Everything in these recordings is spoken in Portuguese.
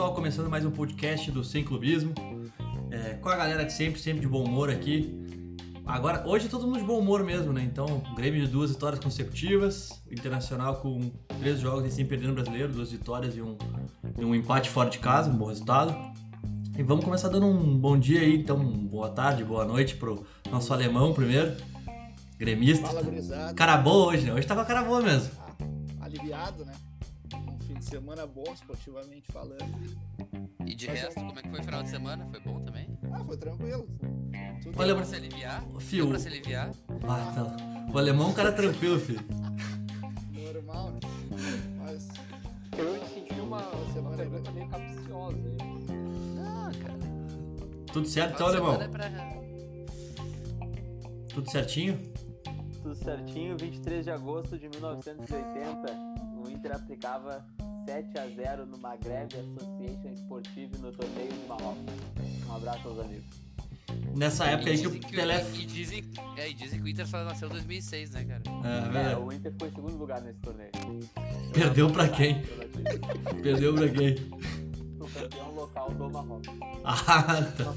pessoal, começando mais um podcast do Sem Clubismo. É, com a galera de sempre, sempre de bom humor aqui. Agora, hoje é todo mundo de bom humor mesmo, né? Então, Grêmio de duas vitórias consecutivas, Internacional com três jogos e sem perder no brasileiro, duas vitórias e um, e um empate fora de casa, um bom resultado. E vamos começar dando um bom dia aí, então, boa tarde, boa noite pro nosso alemão primeiro, gremista. Fala. Cara boa hoje, né? Hoje tá com a cara boa mesmo. Ah, aliviado, né? Semana bom, esportivamente falando. E de Mas é- resto, como é que foi o final de semana? Foi bom também? Ah, foi tranquilo. Tudo Olha, pra se aliviar? Fio. Deu pra se aliviar? Ah, tá. O alemão é um cara tranquilo, filho. normal, né? Mas Eu senti uma, uma Semana meio capciosa aí. Ah, cara. Tudo certo então, alemão? é pra- Tudo certinho? Tudo certinho, 23 de agosto de 1980, o Inter aplicava 7 a 0 no Maghreb Association Sportive no torneio de Marrocos. Um abraço aos amigos. Nessa época E aí que dizem o que, Pelé. e, dizem, é, e dizem que o Inter só nasceu em 2006, né, cara? É, É, verdade. o Inter ficou em segundo lugar nesse torneio. Perdeu pra quem? Perdeu pra quem? O campeão local do Marrocos. Ah, tá.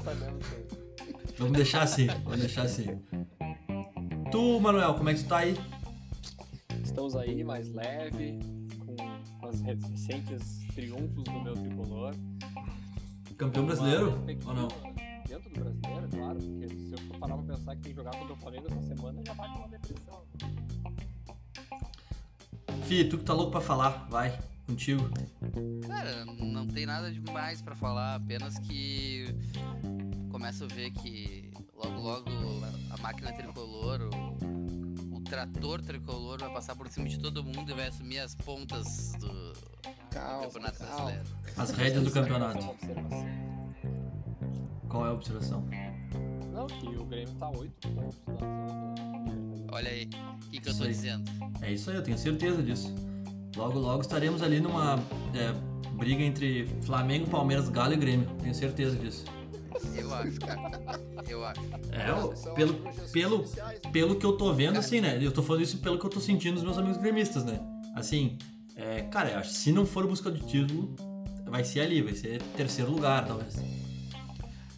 Vamos deixar assim, vamos deixar assim. Tu, Manuel, como é que tu tá aí? Estamos aí mais leve, com, com os recentes triunfos do meu tricolor. Campeão brasileiro? Ou não? Dentro do brasileiro, claro, porque se eu for parar pra pensar que tem que jogar contra o Flamengo essa semana, já bate uma depressão. Fih, tu que tá louco pra falar, vai, contigo. Cara, não tem nada demais pra falar, apenas que começo a ver que logo logo a máquina tricolor, trator tricolor vai passar por cima de todo mundo e vai assumir as pontas do, do calma, campeonato calma. brasileiro. As rédeas do campeonato. é observação. Qual é a observação? Não, que o Grêmio tá 8 pontos zona. Olha aí, o que, que eu tô aí. dizendo? É isso aí, eu tenho certeza disso. Logo, logo estaremos ali numa é, briga entre Flamengo, Palmeiras, Galo e Grêmio. Tenho certeza disso. Eu acho, cara. Eu acho. É, pelo, pelo, pelo que eu tô vendo, assim, né? Eu tô falando isso pelo que eu tô sentindo dos meus amigos gremistas, né? Assim, é, cara, eu acho que se não for busca de título, vai ser ali, vai ser terceiro lugar, talvez.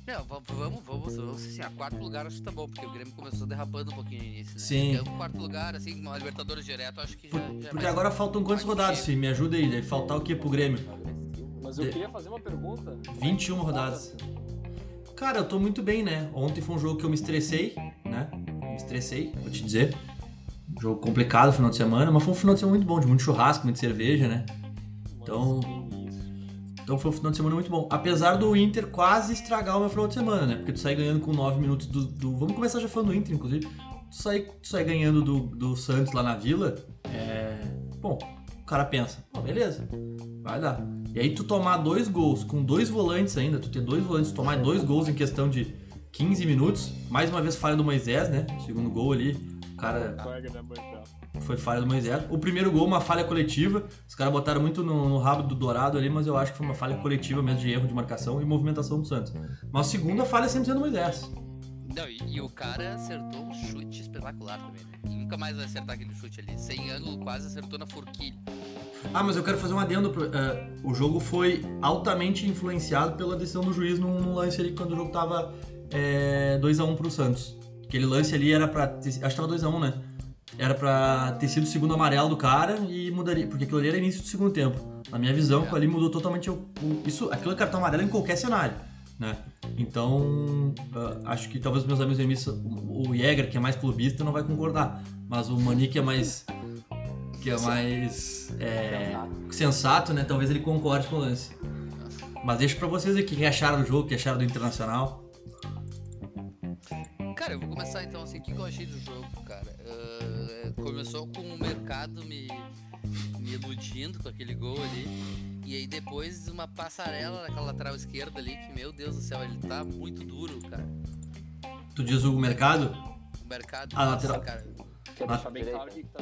Não, va- vamos, vamos, vamos assim, a quarto lugar acho que tá bom, porque o Grêmio começou derrapando um pouquinho no início, né? Sim. Porque o quarto lugar, assim, uma Libertadores direto, acho que já, Por- já é porque mais- agora faltam quantas rodadas. Fih? Me ajuda aí, deve faltar o que pro Grêmio? Mas eu De- queria fazer uma pergunta. 21 rodadas. Cara, eu tô muito bem, né? Ontem foi um jogo que eu me estressei, né? Me estressei, vou te dizer. Um jogo complicado final de semana, mas foi um final de semana muito bom, de muito churrasco, muita cerveja, né? Então-. Então foi um final de semana muito bom. Apesar do Inter quase estragar o meu final de semana, né? Porque tu sai ganhando com 9 minutos do. do- Vamos começar já falando do Inter, inclusive. Tu sai, tu sai ganhando do, do Santos lá na vila. É. Bom, o cara pensa, pô, beleza, vai dar. E aí tu tomar dois gols com dois volantes ainda, tu ter dois volantes, tomar dois gols em questão de 15 minutos. Mais uma vez falha do Moisés, né? Segundo gol ali. O cara Moisés. foi falha do Moisés. O primeiro gol, uma falha coletiva. Os caras botaram muito no, no rabo do Dourado ali, mas eu acho que foi uma falha coletiva mesmo de erro de marcação e movimentação do Santos. Mas a segunda falha sempre sendo do Moisés. Não, e, e o cara acertou um chute espetacular também, né? E nunca mais vai acertar aquele chute ali. Sem ângulo, quase acertou na forquilha. Ah, mas eu quero fazer um adendo. pro- eh, o jogo foi altamente influenciado pela decisão do juiz num, lance ali quando o jogo tava eh, 2x1 pro Santos. Aquele lance ali era pra. Ter, acho que tava 2x1, né? Era pra ter sido o segundo amarelo do cara e mudaria. Porque aquilo ali era início do segundo tempo. Na minha visão, É. aquilo ali mudou totalmente o. o- isso, aquilo é cartão amarelo em qualquer cenário. Né? Então, ah, acho que talvez meus amigos o o Jäger, que é mais clubista, não vai concordar. Mas o Mani, que é mais. Que é mais. é, sensato, né? Talvez ele concorde com o lance. Mas deixa pra vocês aí o que acharam do jogo, o que acharam do Internacional. Cara, eu vou começar então assim, o que eu achei do jogo, cara? Ah, começou com o mercado me, me iludindo com aquele gol ali. E aí depois uma passarela naquela lateral esquerda ali, que meu Deus do céu, ele tá muito duro, cara. Tu diz o mercado? O mercado, Ah, nossa, lateral. cara. Quer deixar bem claro que tá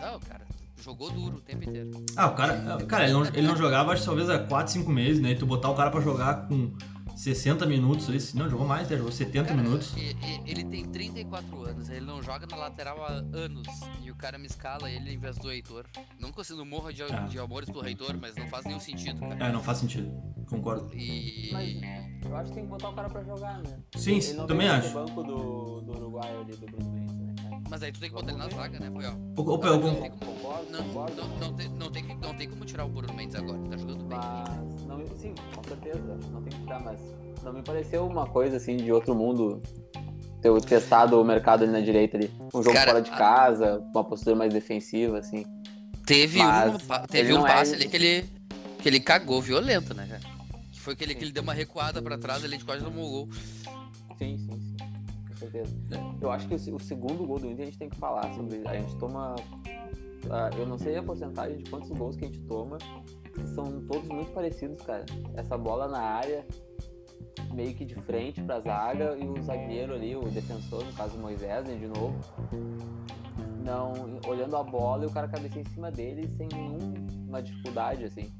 Não, cara, jogou duro o tempo inteiro. Ah, o cara. Cara, ele não, ele não jogava, acho que talvez há 4, 5 meses, né? E tu botar o cara pra jogar com, 60 minutos, esse, não, jogou mais, né? Jogou 70 Cara, minutos. Ele tem 34 anos, ele não joga na lateral há anos. E o cara me escala ele em vez do Heitor. Não consigo morro de, Ah. de amores pro Heitor, mas não faz nenhum sentido, cara. É, não faz sentido. Concordo. E. Mas eu acho que tem que botar o cara pra jogar, né? Sim, Ele não também acho. o banco do, do Uruguai ali, do né, cara? Mas aí tu tem que botar ele na zaga, né, Puyol? O, o, Pel, Não, con- tem como- Não, não, não, tem, não, tem, não como tirar o Bruno Mendes agora, tá jogando bem. Mas, não, sim, com certeza, não tem que tirar, mas não me pareceu uma coisa assim de outro mundo ter testado o mercado ali na direita ali. Um jogo Cara, fora de a- casa, uma postura mais defensiva, assim. Teve Mas um, teve ele um não é- passe ali que ele, que ele cagou violento, né, cara? Que foi aquele Sim. que ele deu uma recuada pra trás ali, a gente quase tomou o gol. Sim, sim, sim. Certeza. É. Eu acho que o, se- o segundo gol do Inter a gente tem que falar sobre. A gente toma. ah, eu não sei a porcentagem de quantos gols que a gente toma. que São todos muito parecidos, cara. Essa bola na área, meio que de frente pra zaga, e o zagueiro ali, o defensor, no caso o Moisés, né, de novo. Não, olhando a bola e o cara cabeceia em cima dele sem nenhuma dificuldade, assim.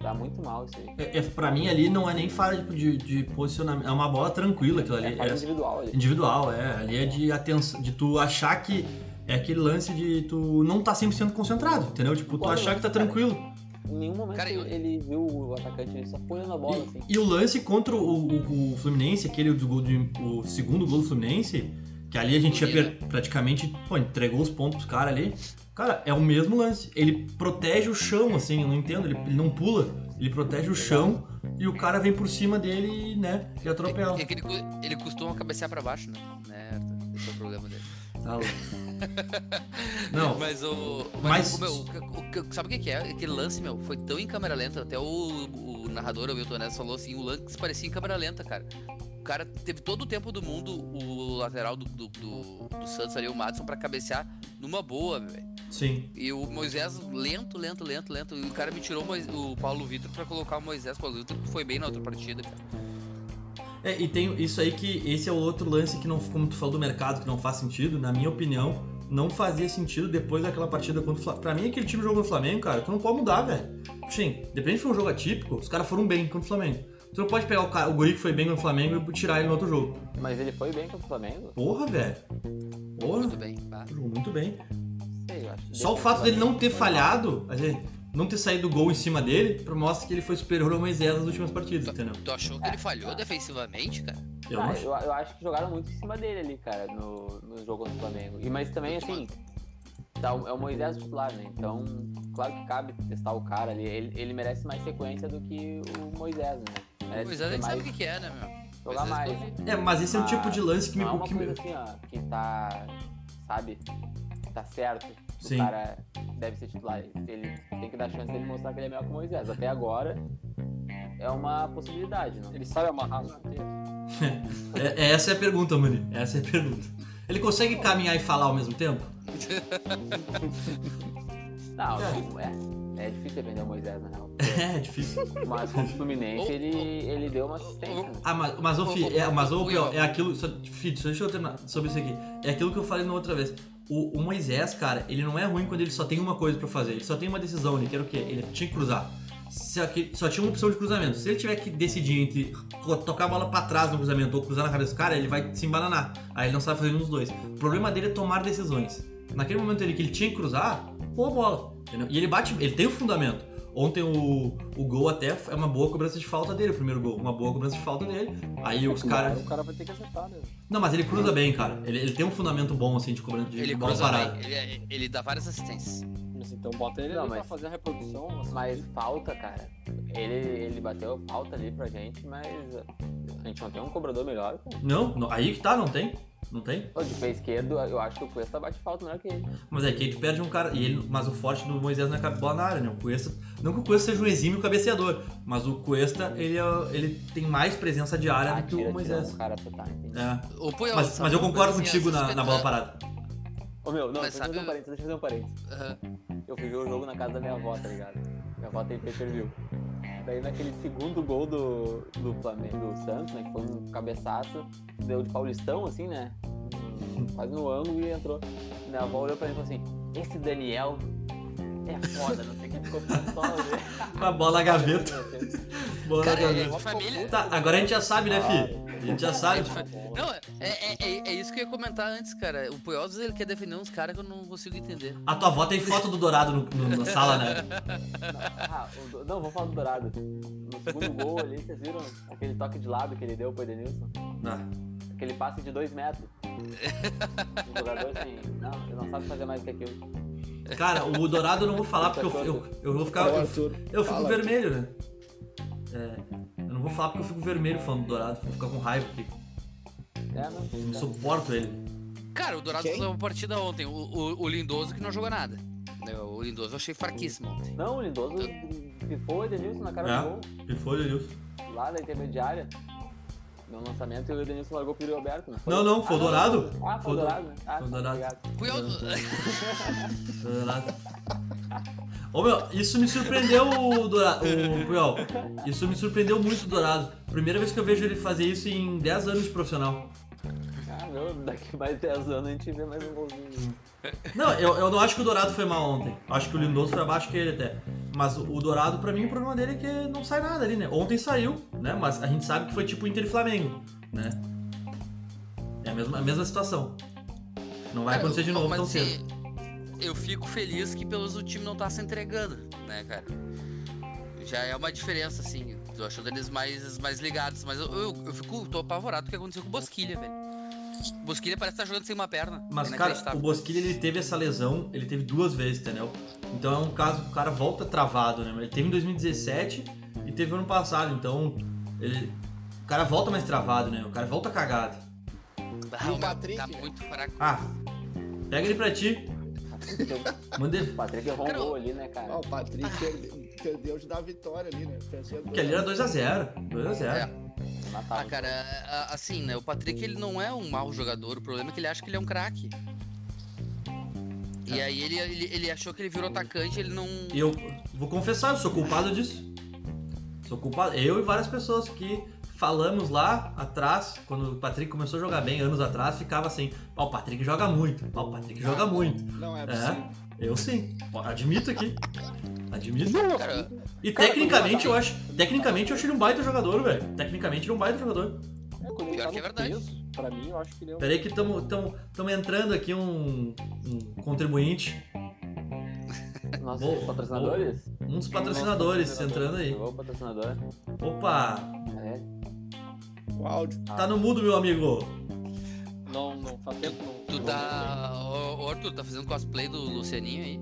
Tá muito mal isso aí. é, é, pra mim ali não é nem falha tipo, de, de posicionamento. É uma bola tranquila aquilo ali. É É individual ali. individual, é. Ali é de atenção, de tu achar que. É aquele lance de tu não tá 100% concentrado, entendeu? Tipo, tu achar que tá tranquilo. Em nenhum momento Cara, eu- ele viu o atacante, ele só foi olhando a bola, assim. E, e o lance contra o, o- o Fluminense, aquele do gol de, o segundo gol do Fluminense, que ali a gente per- praticamente, pô, entregou os pontos pros caras ali. Cara, é o mesmo lance. Ele protege o chão, assim, eu não entendo, ele, ele não pula, ele protege o chão e o cara vem por cima dele e, né, e atropela. É, é que ele, ele costuma cabecear pra baixo, né? né? Esse é o problema dele. Tá louco. Não, Mas o. Mas- Mas, o meu, o- o- sabe o que, que é? Aquele lance, meu, foi tão em câmera lenta. Até o, o narrador, o Wilton Neves, falou assim: o lance parecia em câmera lenta, cara. O cara teve todo o tempo do mundo, o lateral do, do, do, do Santos ali, o Madison, pra cabecear numa boa, velho. sim. E o Moisés lento, lento, lento, lento. E o cara me tirou o, Paulo Vitor pra colocar o Moisés. O Paulo Vitor que foi bem na outra partida, cara. É, e tem isso aí que esse é o outro lance que não, como tu falou do mercado, que não faz sentido, na minha opinião, não fazia sentido depois daquela partida contra o Flamengo. Pra mim, aquele time jogou no Flamengo, cara, tu não pode mudar, velho. Sim, depende se for um jogo atípico, os caras foram bem contra o Flamengo. Tu não pode pegar o, cara, o guri que foi bem no Flamengo e tirar ele no outro jogo. Mas ele foi bem contra o Flamengo? Porra, velho. Porra, Muito bem. tá? jogou muito bem. Sei, eu acho que Só o fato dele não ter falhado, quer dizer, não ter saído gol em cima dele, mostra que ele foi superior ao Moisés nas últimas partidas, entendeu? Tu achou que É, ele falhou tá. defensivamente, cara? Eu Ah, acho. eu, eu acho que jogaram muito em cima dele ali, cara, no, no jogo contra o Flamengo. E, mas também, assim, tá, o- é o Moisés titular, né? Então, claro que cabe testar o cara ali. Ele, ele merece mais sequência do que o Moisés, né? Merece Moisés a ter gente sabe mais, o que, que é, né, meu? jogar Moisés mais. É, mas esse é o tipo de lance que me. Não é uma que me- coisa assim, ó, que tá, sabe, tá certo. que Sim. O cara deve ser titular. Ele tem que dar chance dele mostrar que ele é melhor que o Moisés. Até agora, é uma possibilidade, não? Ele sabe amarrar os chuteiros. É, essa é a pergunta, Mani. Essa é a pergunta. Ele consegue caminhar e falar ao mesmo tempo? Não, não, é. É difícil defender o Moisés, na real. É, difícil. Mas contra o Fluminense, ele, ele deu uma assistência. Ah, mas, mas ô, Fi, é, mas, ô, é aquilo. Só, Fi, só deixa eu terminar sobre isso aqui. É aquilo que eu falei na outra vez. O, o Moisés, cara, ele não é ruim quando ele só tem uma coisa pra fazer. Ele só tem uma decisão, ele quer o quê? Ele tinha que cruzar. Só, que, só tinha uma opção de cruzamento. Se ele tiver que decidir entre tocar a bola pra trás no cruzamento ou cruzar na cabeça do cara, ele vai se embananar. Aí ele não sabe fazer nenhum dos dois. O problema dele é tomar decisões. Naquele momento ali que ele tinha que cruzar, boa bola. entendeu? E ele bate, ele tem o fundamento. Ontem o, o gol até é uma boa cobrança de falta dele, o primeiro gol. Uma boa cobrança de falta dele. Aí os caras. O cara vai ter que acertar, né? Não, mas ele cruza bem, cara. Ele, ele tem um fundamento bom, assim, de cobrança de Ele bola cruza parada. bem, ele, ele dá várias assistências. Mas então bota ele Não, ali mas- pra fazer a reprodução. Mas falta, cara. Ele, ele bateu falta ali pra gente, mas a gente não tem um cobrador melhor. Cara. Não, não, aí que tá, não tem. Não tem. De pé esquerdo, eu acho que o Cuesta bate falta melhor que ele. Mas é que aí tu perde um cara. E ele, mas o forte do Moisés não é bola na área, né? O Cuesta. Não que o Cuesta seja um exímio cabeceador, mas o Cuesta, ele, é- ele tem mais presença de área Ah, do que o tira, tira Moisés. um cara tá, entendi. É. Ô, Puyol, Mas, mas eu concordo contigo na, na bola parada. Ô meu, não, Mas deixa eu fazer um parênteses, deixa eu fazer um parênteses. Aham. Eu fui ver o jogo na casa da minha avó, tá ligado? Minha avó tem pay-per-view. Daí naquele segundo gol do, do Flamengo, do Santos, né? Que foi um cabeçaço, deu de Paulistão, assim, né? Quase no ângulo e entrou. Minha avó olhou pra mim e falou assim, esse Daniel É foda, não sei quem ficou né? Uma bola na gaveta. Bola Cara, na é gaveta. de família. Tá, agora a gente já sabe, né, fi? A gente já É sabe. Não, é, é, é, é isso que eu ia comentar antes, cara. O vezes, ele quer defender uns caras que eu não consigo entender. A tua avó tem foto do Dourado no- no- na sala, né? Ah, o do- não, vou falar do Dourado. No segundo gol ali, vocês viram aquele toque de lado que ele deu pro Edenilson? Ah, Aquele passe de dois metros. O jogador assim, não, ele não sabe fazer mais que aquilo. Cara, o Dourado eu não vou falar porque eu, eu, eu vou ficar. Eu, eu fico fala. vermelho, né? É, eu não vou falar porque eu fico vermelho falando do Dourado, vou ficar com raiva, porque É, não, eu não suporto ele. Cara, o Dourado fez uma partida ontem. O, o, o Lindoso que não jogou nada. né, O Lindoso eu achei fraquíssimo ontem. não o Lindoso pifou o Edenilson na cara É. do gol, Que foi, Denilson? lá da intermediária. No lançamento e o Edenilson largou pro Yuri Alberto, não foi? Não, não, foi o Ah, Dourado. Ah, foi Foi o Dourado, né? Ah, foi o Dourado. Puyol. Dourado. Ô meu, isso me surpreendeu o Dourado, o Puyol. Isso me surpreendeu muito o Dourado. Primeira vez que eu vejo ele fazer isso em 10 anos de profissional. Ah, meu, daqui mais 10 anos a gente vê mais um golzinho. Não, eu, eu não acho que o Dourado foi mal ontem. Acho que o Lindoso foi abaixo que ele até. Mas o, o Dourado, pra mim, o problema dele é que não sai nada ali, né? Ontem saiu, né? Mas a gente sabe que foi tipo Inter e Flamengo, né? É a mesma, a mesma situação. Não vai Cara, acontecer de eu- novo tão cedo. Eu fico feliz que pelo menos o time não tá se entregando, né, cara? Já é uma diferença, assim. Tô achando eles mais, mais ligados. Mas eu, eu, eu fico, tô apavorado com o que aconteceu com o Bosquilha, velho. O Bosquilha parece estar jogando sem uma perna. Mas, É cara, o Bosquilha, ele teve essa lesão, ele teve duas vezes, entendeu? Então é um caso que o cara volta travado, né? Ele teve em 2017 e teve ano passado, então ele... O cara volta mais travado, né? O cara volta cagado. Ah, o Patrick, tá né? muito fraco. Ah, pega ele pra ti, manda ele... O Patrick gol ali, né, cara? Ah, o Patrick perdeu, perdeu de dar vitória ali, né? Porque ali era 2x0, 2x0. É. Natal. Ah, cara, a- assim, né? O Patrick ele não é um mau jogador. O problema é que ele acha que ele é um craque. E aí ele, ele, ele achou que ele virou atacante, ele não. E eu vou confessar, eu sou culpado disso. Sou culpado. Eu e várias pessoas que falamos lá atrás, quando o Patrick começou a jogar bem, anos atrás, ficava assim, ó, o Patrick joga muito, ó, o Patrick joga muito. Não é É, possível. eu sim. Admito aqui. Admito. Cara, E Cara, tecnicamente eu acho. Tecnicamente eu acho ele um baita jogador, velho. Tecnicamente ele é um baita jogador. É, quando ele Pior tá que é verdade. peso, pra mim, eu acho que ele é um... Pera aí que estamos entrando aqui um, um contribuinte. Nossos Vou- patrocinadores? Um dos patrocinadores entrando aí. O patrocinador. Opa! É. O áudio. Tá no mudo, meu amigo. Não, não, faz tempo não... tu tá. Ô, Arthur, tá fazendo cosplay do Lucianinho aí?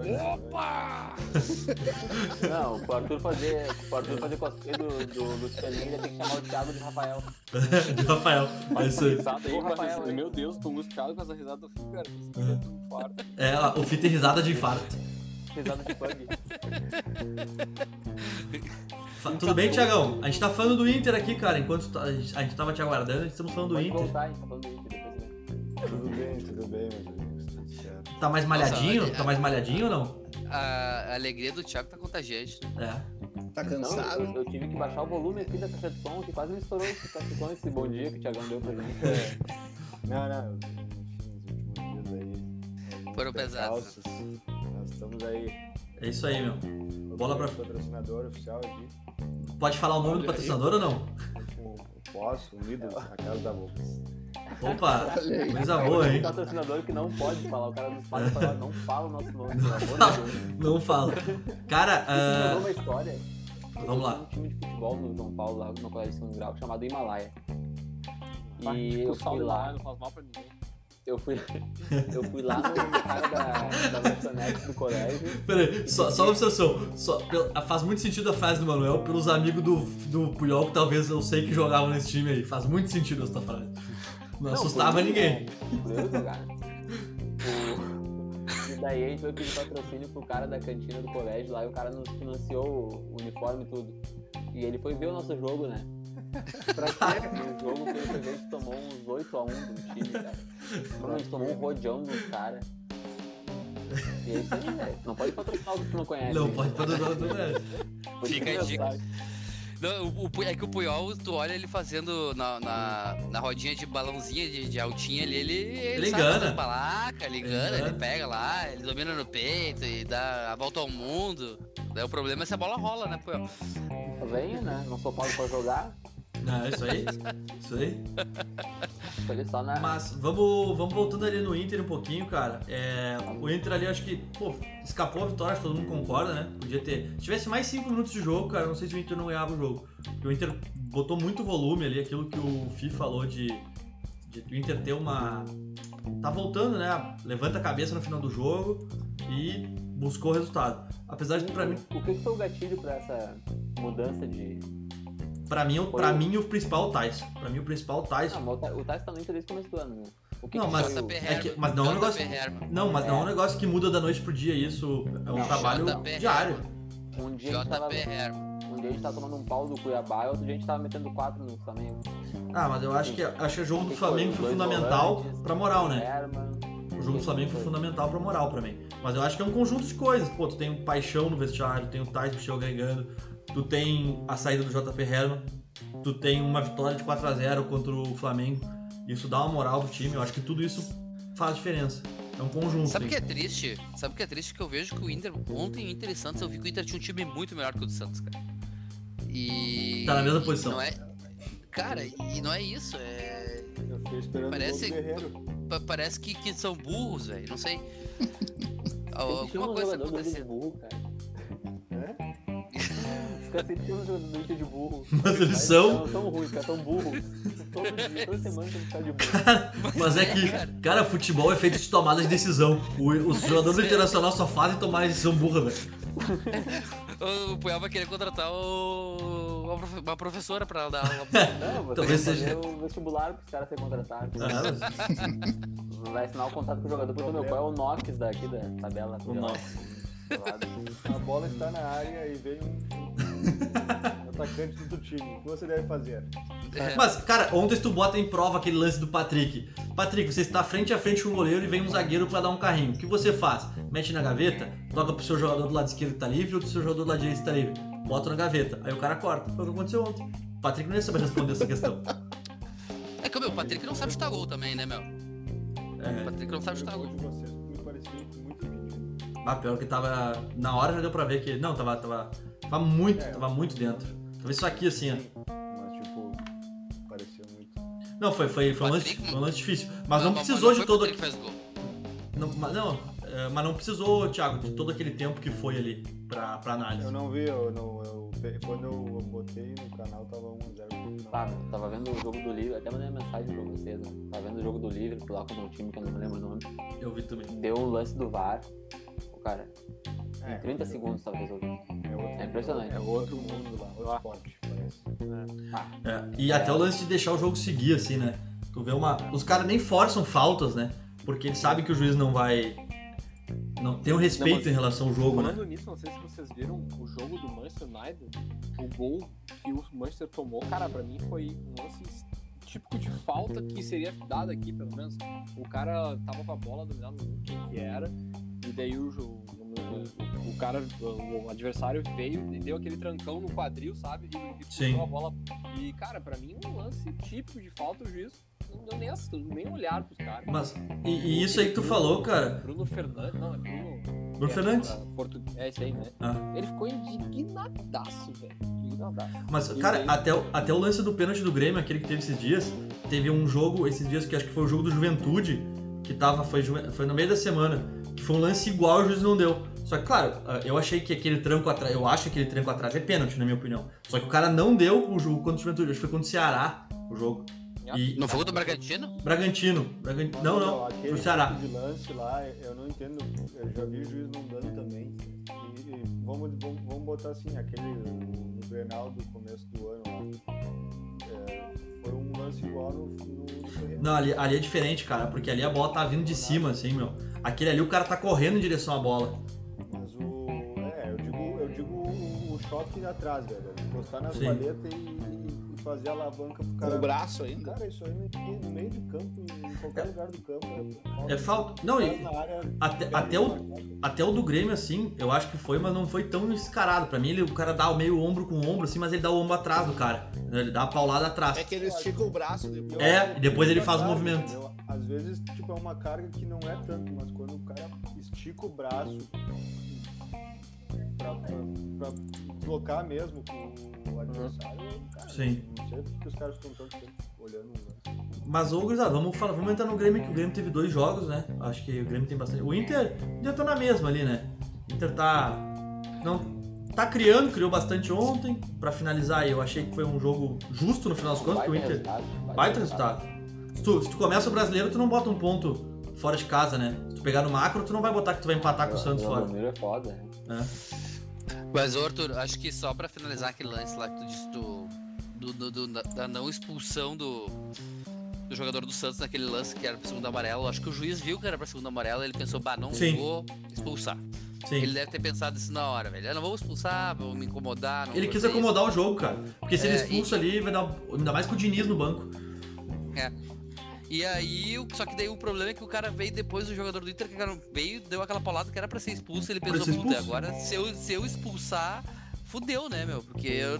Opa! Não, o Arthur fazer, o Arthur fazer cosplay do, do Lucianinho, ele tem que chamar o Thiago de Rafael. De Rafael. É isso aí. Risada aí, Ô, com a Rafael, hein? Meu Deus, tô angustiado com essa risada do filho, cara. Infarto. É, ó, o Fita tem risada de infarto. Risada de pug. Tudo bem, Tiagão? A gente tá falando do Inter aqui, cara. Enquanto tá- a gente a gente tava te aguardando, a gente estamos falando do Pode Inter. voltar, a gente tá falando do Inter depois, né? Tudo bem, tudo bem, certo. Tá mais malhadinho? olha- Tá mais malhadinho ou não? A alegria do Thiago tá contagiante. É. Tá Não, cansado? eu, eu tive que baixar o volume aqui da caixa de som, que quase me estourou esse cachecol, esse bom dia que o Thiagão deu pra gente. Não, não, enfim, os últimos dias aí. alguns Foram pesados. percalços. Nós estamos aí. É isso aí, meu. Bola pra- patrocinador oficial aqui. Pode falar o nome do Olha aí. patrocinador ou não? Com o Poço, unidos na casa da Volks. Opa, coisa boa, Tem hein? um patrocinador que não pode falar, o cara do espaço fala, não fala o nosso nome, pelo amor de Deus. Não fala. Cara, ah, uma história. Vamos lá. Um time de futebol no João Paulo, lá no colégio de segundo grau, chamado Himalaia. E tipo, eu fui lá, não faz mal pra ninguém. eu fui, eu fui lá no cara da, da lanchonete do colégio. peraí, só, só uma observação. Só, faz muito sentido a frase do Manuel pelos amigos do, do Puyol que talvez eu sei que jogavam nesse time aí. Faz muito sentido essa frase. Não, assustava por- ninguém. O- E daí a gente foi pedir patrocínio pro cara da cantina do colégio lá e o cara nos financiou o uniforme e tudo. E ele foi ver o nosso jogo, né? Pra quê? O jogo foi que a gente tomou uns 8x1 do time, cara. Mano, a gente tomou um rodeão dos caras. E é isso aí, velho. Não pode patrocinar o que tu não conhece. Não, pode patrocinar do Messi. Por isso Fica que a dica. Não, o, o é que o Puyol, tu olha ele fazendo na, na, na rodinha de balãozinha de, de altinha ali, ele, ele, Ele sabe balaca, ele Ele engana, ele pega lá, ele domina no peito e dá a volta ao mundo. Daí o problema é se a bola rola, né, Puyol? Venha, né? Não sou pago pra jogar. Não, é isso aí. Isso aí. Mas vamos, vamos voltando ali no Inter um pouquinho, cara. É, o Inter ali, acho que, pô, escapou a vitória, acho que todo mundo concorda, né? Podia ter. Se tivesse mais 5 minutos de jogo, cara, não sei se o Inter não ganhava o jogo. Porque o Inter botou muito volume ali, aquilo que o Fi falou de, de o Inter ter uma. Tá voltando, né? Levanta a cabeça no final do jogo e buscou o resultado. Apesar de que pra mim, O que foi o gatilho pra essa mudança de. Pra mim, pra mim o principal é o Tais. Pra mim o principal é o Tais. Não, mas o Tais tá Inter desde o começo do ano, né? O que Não, que mas- foi o- JP é que- Herman. mas não é um negócio-. Não, mas não é um negócio que muda da noite pro dia, isso é um Não, trabalho diário. Um dia, a gente tava, um dia a gente tava tomando um pau do Cuiabá e outro dia a gente tava metendo quatro no Flamengo. Ah, mas eu acho que, acho que o jogo do Flamengo foi fundamental volantes, pra moral, né? O jogo do Flamengo foi fundamental pra moral pra mim. Mas eu acho que é um conjunto de coisas. Pô, tu tem o Paixão no vestiário, tem o Tais que chegou agregando, tu tem a saída do JP Herman, tu tem uma vitória de 4x0 contra o Flamengo. Isso dá uma moral pro time. Eu acho que tudo isso faz diferença. É um conjunto. Sabe o que é triste? Sabe o que é triste? Que eu vejo que o Inter, ontem, o Inter e Santos, eu vi que o Inter tinha um time muito melhor que o do Santos, cara. E. Tá na mesma posição. Não é... Cara, e não é isso, é. Eu fiquei esperando Parece- o Parece que, que são burros, velho. Não sei. Alguma um coisa acontecendo. burro, cara. É? Os caras sempre chamam um jogador do Inter de burro. Mas eles são. caras são ruins, os caras são burros. Todo dia, toda semana tem que ficar de burro. Mas é que, cara, futebol é feito de tomada de decisão. O- Os jogadores do Internacional só fazem tomar decisão burra, velho. O Puyol vai querer contratar o... uma profe- uma professora pra dar aula. Não, você Talvez vai seja- fazer o vestibular pros caras serem contratados. Ah, mas- Vai assinar o contrato com o jogador, porque meu qual é o Nox daqui da tabela. O Nox. A bola está na área e vem um atacante do time. O que você deve fazer? É. Mas, cara, ontem tu bota em prova aquele lance do Patrick. Patrick, você está frente a frente com o goleiro e vem um zagueiro pra dar um carrinho. O que você faz? Mete na gaveta, toca pro seu jogador do lado esquerdo que tá livre ou pro seu jogador do lado direito que tá livre. Bota na gaveta. Aí o cara corta. Foi o que aconteceu ontem. O Patrick não ia saber responder essa questão. É que, meu, o Patrick não sabe chutar gol também, né, meu? O É, Patrick não sabe chutar O gol. Ah, pior que tava. Na hora já deu pra ver que. Não, tava. Tava, tava muito, É. tava muito dentro. Tava isso aqui assim, ó. Mas tipo, parecia muito. Não, foi, foi, foi, um, lance, foi um lance difícil. Mas não precisou foi de o todo. Patrick que fez gol. Não, mas não, é, mas não precisou, Thiago, de todo aquele tempo que foi ali pra, pra análise. Eu não vi, eu não, eu, quando eu botei no canal tava 1x0. Ah, meu, tava vendo o jogo do Liverpool, até mandei uma mensagem pra vocês, né? Tava vendo o jogo do Liverpool lá contra um time que eu não me lembro o nome. Eu vi também. Deu um lance do VAR. O cara, É, em 30 segundos tava resolvido. É, outro, É impressionante. É outro mundo lá, outro esporte, parece. É, e até o lance de deixar o jogo seguir, assim, né? Tu vê uma. Os caras nem forçam faltas, né? Porque eles sabem que o juiz não vai. Não, tem um respeito Não, mas em relação ao jogo, né? Falando nisso, não sei se vocês viram o jogo do Manchester United, o gol que o Manchester tomou, cara, pra mim foi um lance típico de falta que seria dado aqui, pelo menos. O cara tava com a bola dominada, não lembro quem que era, e daí o, o, cara, o, o adversário veio e deu aquele trancão no quadril, sabe? E, e Sim. a bola. E, cara, pra mim, um lance típico de falta, o juiz não deu nem, ass- nem olhar pros caras. Mas. E, e isso aí que tu falou, cara. Bruno Fernandes, não, é Bruno. Bruno é, Fernandes. é, portu- É esse aí, né? Ah. Ele ficou indignadaço, velho. Indignadaço. Mas, cara, daí- até o, até o lance do pênalti do Grêmio, aquele que teve esses dias, teve um jogo, esses dias, que acho que foi o jogo do Juventude, que tava, foi, foi no meio da semana, que foi um lance igual o juiz não deu. Só que, claro, eu achei que aquele tranco atrás, eu acho que aquele tranco atrás é pênalti, na minha opinião. Só que o cara não deu o jogo contra o Juventude, acho que foi contra o Ceará, o jogo. E No fogo do Bragantino? Bragantino, Bragan- não, não, aquele pro Ceará. tipo de lance lá, eu não entendo. Eu já vi o juiz não dando também. E, e vamos, vamos, vamos botar assim, aquele no, Grenal do começo do ano lá. É, foi lance igual no, no, no Ferreira. Não, ali, ali é diferente, cara, porque ali a bola tá vindo de cima, assim, meu. Aquele ali o cara tá correndo em direção à bola. Mas o. É, eu digo, eu digo o, choque atrás, velho. Encostar nas Sim. paletas e fazer alavanca pro Com cara. o braço ainda. Cara, isso aí no, meio de campo, em qualquer lugar do campo. É, É falta. Não, e na área, até, até, o, até o do Grêmio, assim, eu acho que foi, mas não foi tão descarado. Pra mim, ele, o cara dá o meio ombro com ombro, assim, mas ele dá o ombro atrás do cara. Ele dá a paulada atrás. É que ele estica o braço depois. É, e depois ele faz o movimento. Às vezes, tipo, é uma carga que não é tanto, mas quando o cara estica o braço pra, pra, pra deslocar mesmo com o adversário, cara, Sim. não sei porque os caras tanto tempo olhando o. Mas, ô, gurizada, vamos, falar, vamos entrar no Grêmio, que o Grêmio teve dois jogos, né? Acho que o Grêmio tem bastante. O Inter, o Inter tá na mesma ali, né? O Inter tá. Não. Tá criando, criou bastante ontem. Pra finalizar, eu achei que foi um jogo justo no final das contas, porque o Inter. resultado, Baita resultado. Se tu, se tu começa o brasileiro, tu não bota um ponto fora de casa, né? Se tu pegar no macro, tu não vai botar que tu vai empatar com o Santos O fora. Romero é foda. né? Mas, Arthur, acho que só pra finalizar aquele lance lá que tu disse do, do- do- da, não expulsão do, do jogador do Santos naquele lance que era pra segundo amarelo, acho que o juiz viu que era pra segundo amarelo ele pensou, bah, não Sim. vou expulsar. Sim. Ele deve ter pensado isso na hora, velho. Eu não vou expulsar, vou me incomodar. Não Ele quis acomodar o jogo, cara. Porque se ele É, expulsa ali, vai dar. Ainda mais com o Diniz no banco. isso. E aí, o- só que daí o problema é que o cara veio depois do jogador do Inter, que cara veio, deu aquela paulada que era pra ser expulso, ele pensou, puta, agora se eu, se eu expulsar, fudeu, né, meu? Porque eu.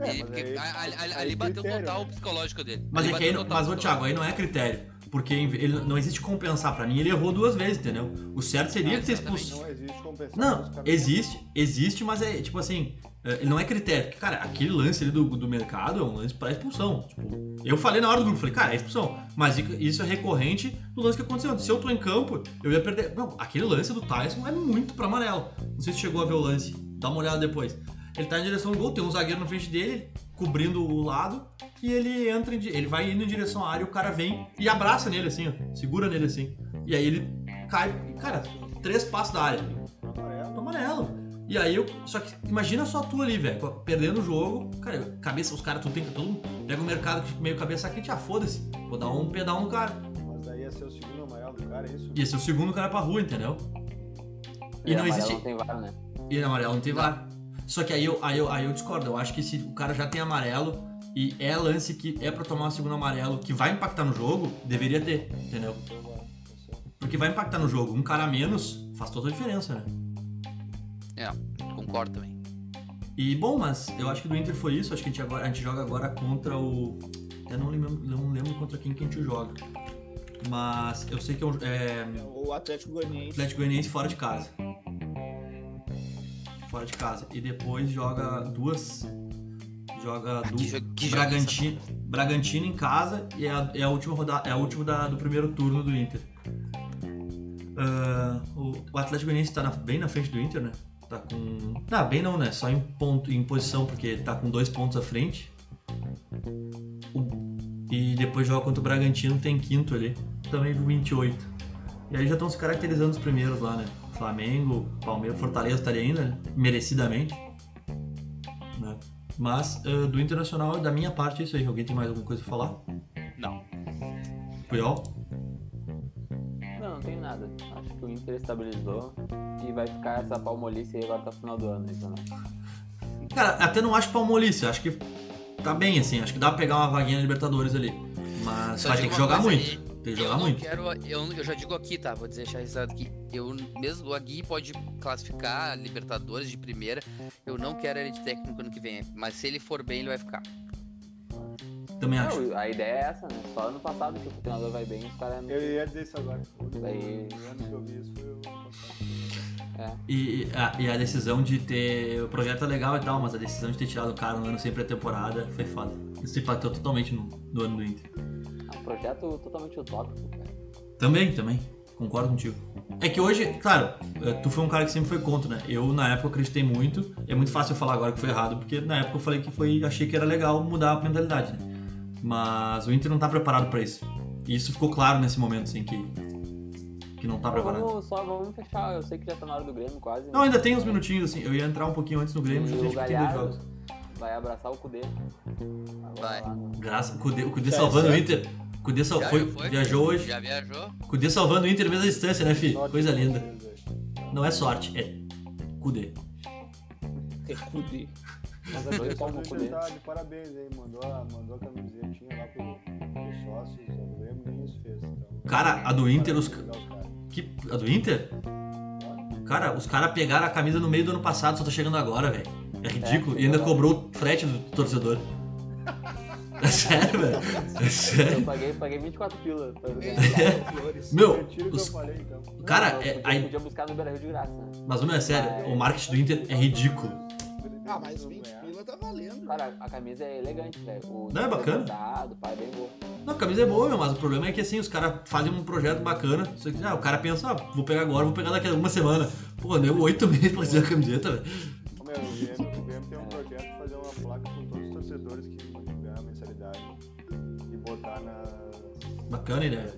É, ele- porque aí- ali, aí ali bateu critério, total né? o psicológico dele. Mas Ali é que aí, não- mas, o ô Thiago, aí não é critério. Porque ele não existe compensar. Pra mim, ele errou duas vezes, entendeu? O certo seria Ah, ter exatamente. expulso. Não existe compensação. Não, existe, existe, mas é tipo assim, ele não é critério. Porque, cara, aquele lance ali do, do mercado é um lance pra expulsão. Tipo, eu falei na hora do grupo, falei, cara, é expulsão. Mas isso é recorrente do lance que aconteceu. Se eu tô em campo, eu ia perder. Não, aquele lance do Tyson é muito pra amarelo. Não sei se chegou a ver o lance. Dá uma olhada depois. Ele tá em direção ao gol, tem um zagueiro na frente dele, cobrindo o lado, e ele entra em, ele vai indo em direção à área, o cara vem e abraça nele assim, ó, segura nele assim. E aí ele cai, cara, três passos da área. Amarelo. Amarelo. E aí eu. Só que imagina só tu ali, velho. Perdendo o jogo. Cara, cabeça, os caras, tu tem que. Todo mundo pega o mercado que meio cabeça aqui, ah, foda-se. Vou dar um pedal no cara. Mas daí ia ser o segundo amarelo do cara, é isso? E esse é o segundo cara pra rua, entendeu? E É, não existe. Não tem VAR, né? E no amarelo não tem Não. VAR. Só que aí eu, aí, eu, aí eu discordo. Eu acho que se o cara já tem amarelo e é lance que é pra tomar o segundo amarelo que vai impactar no jogo, deveria ter, entendeu? Porque vai impactar no jogo. Um cara a menos faz toda a diferença, né? Concordo também. E bom, mas eu acho que do Inter foi isso. Acho que a gente, agora, a gente joga agora contra o. Eu não lembro, não lembro contra quem que a gente joga. Mas eu sei que é, um- é O Atlético Goianiense. Atlético Goianiense fora de casa. Fora de casa. E depois joga duas. Joga Ah, do que que jogo Bragantino, Bragantino em casa e é a, é a última rodada, é a última da- do primeiro turno do Inter. Ah, o, o Atlético Goianiense tá na- bem na frente do Inter, né? Tá com. Não, bem não, né? Só em ponto, em posição, porque tá com dois pontos à frente. E depois joga contra o Bragantino, tem quinto ali. Também 28. E aí já estão se caracterizando os primeiros lá, né? Flamengo, Palmeiras, Fortaleza estaria ainda, né? merecidamente. Né? Mas ah, do Internacional, da minha parte, é isso aí. Alguém tem mais alguma coisa pra falar? Não. Puyol? Tem nada. Acho que o Inter estabilizou e vai ficar essa palmolice aí agora até o final do ano. Então. Cara, até não acho palmolice. Acho que tá bem, assim. Acho que dá pra pegar uma vaguinha na Libertadores ali. Mas Só vai ter que jogar muito. aí, Tem que Eu jogar não muito. quero. Eu, eu já digo aqui, tá? Vou deixar registrado aqui. Eu mesmo o Agui pode classificar Libertadores de primeira. Eu não quero ele de técnico ano que vem. Mas se ele for bem, ele vai ficar. Também acho. Não, a ideia é essa, né? Só ano passado que o treinador vai bem, os caras. Eu ia dizer isso agora. O Daí- o ano que eu vi isso foi o passado. E a, e a decisão de ter. O projeto é legal e tal, mas a decisão de ter tirado o cara no ano sem pré-temporada foi foda. Isso impactou totalmente no, no ano do Inter. É um projeto totalmente utópico, cara. Também, também. Concordo contigo. É que hoje, claro, eh, tu foi um cara que sempre foi contra, né? Eu, na época, acreditei muito. É muito fácil eu falar agora que foi errado, porque na época eu falei que foi. Achei que era legal mudar a mentalidade, né? Mas o Inter não tá preparado pra isso. E isso ficou claro nesse momento, assim, que. Que não tá preparado. vamos, só vamos fechar. Eu sei que já tá na hora do Grêmio quase. Não, ainda tem uns minutinhos, assim. Eu ia entrar um pouquinho antes no Grêmio, justamente porque tem dois jogos. vai abraçar o Cudê. Vai. Graças, o Cudê, o Cudê Já é salvando o. Inter. O Cudê sal, Já, foi, foi? viajou hoje. Já viajou? O Cudê salvando o Inter mesmo à distância, né, filho? Sorte Coisa linda. Não é sorte, é Cudê. Recude. Mas a Dois direção palmos do por Inter tá dentro. de parabéns aí. Mandou a, mandou a camisetinha lá pro, pros sócios. O Grêmio nem isso fez. Então, Cara, a do Inter, os-. Que, a do Inter? Cara, os caras pegaram a camisa no meio do ano passado, só tá chegando agora, velho. É ridículo. e ainda cobrou o frete do torcedor. É sério, velho. É Eu sério. paguei, paguei 24 pila pra. Meu, os- eu falei, então. cara, Não, é, podia, aí, podia buscar no Beira Rio de graça. né? mas o meu é sério, o marketing do Inter é ridículo. Ah, mas 20 pila tá valendo. Cara, a camisa é elegante, velho. O Não, é bacana. bordado, pai, é bem bom. Não, a camisa é boa, meu, mas o problema é que assim, os caras fazem um projeto bacana, só que ah, o cara pensa, ah, vou pegar agora, vou pegar daqui a uma semana. Pô, deu oito meses pra fazer a camiseta, velho. Ô, Meu, o Grêmio, o Grêmio tem um projeto de fazer uma placa com todos os torcedores que ganham a mensalidade e botar nas Bacana a ideia.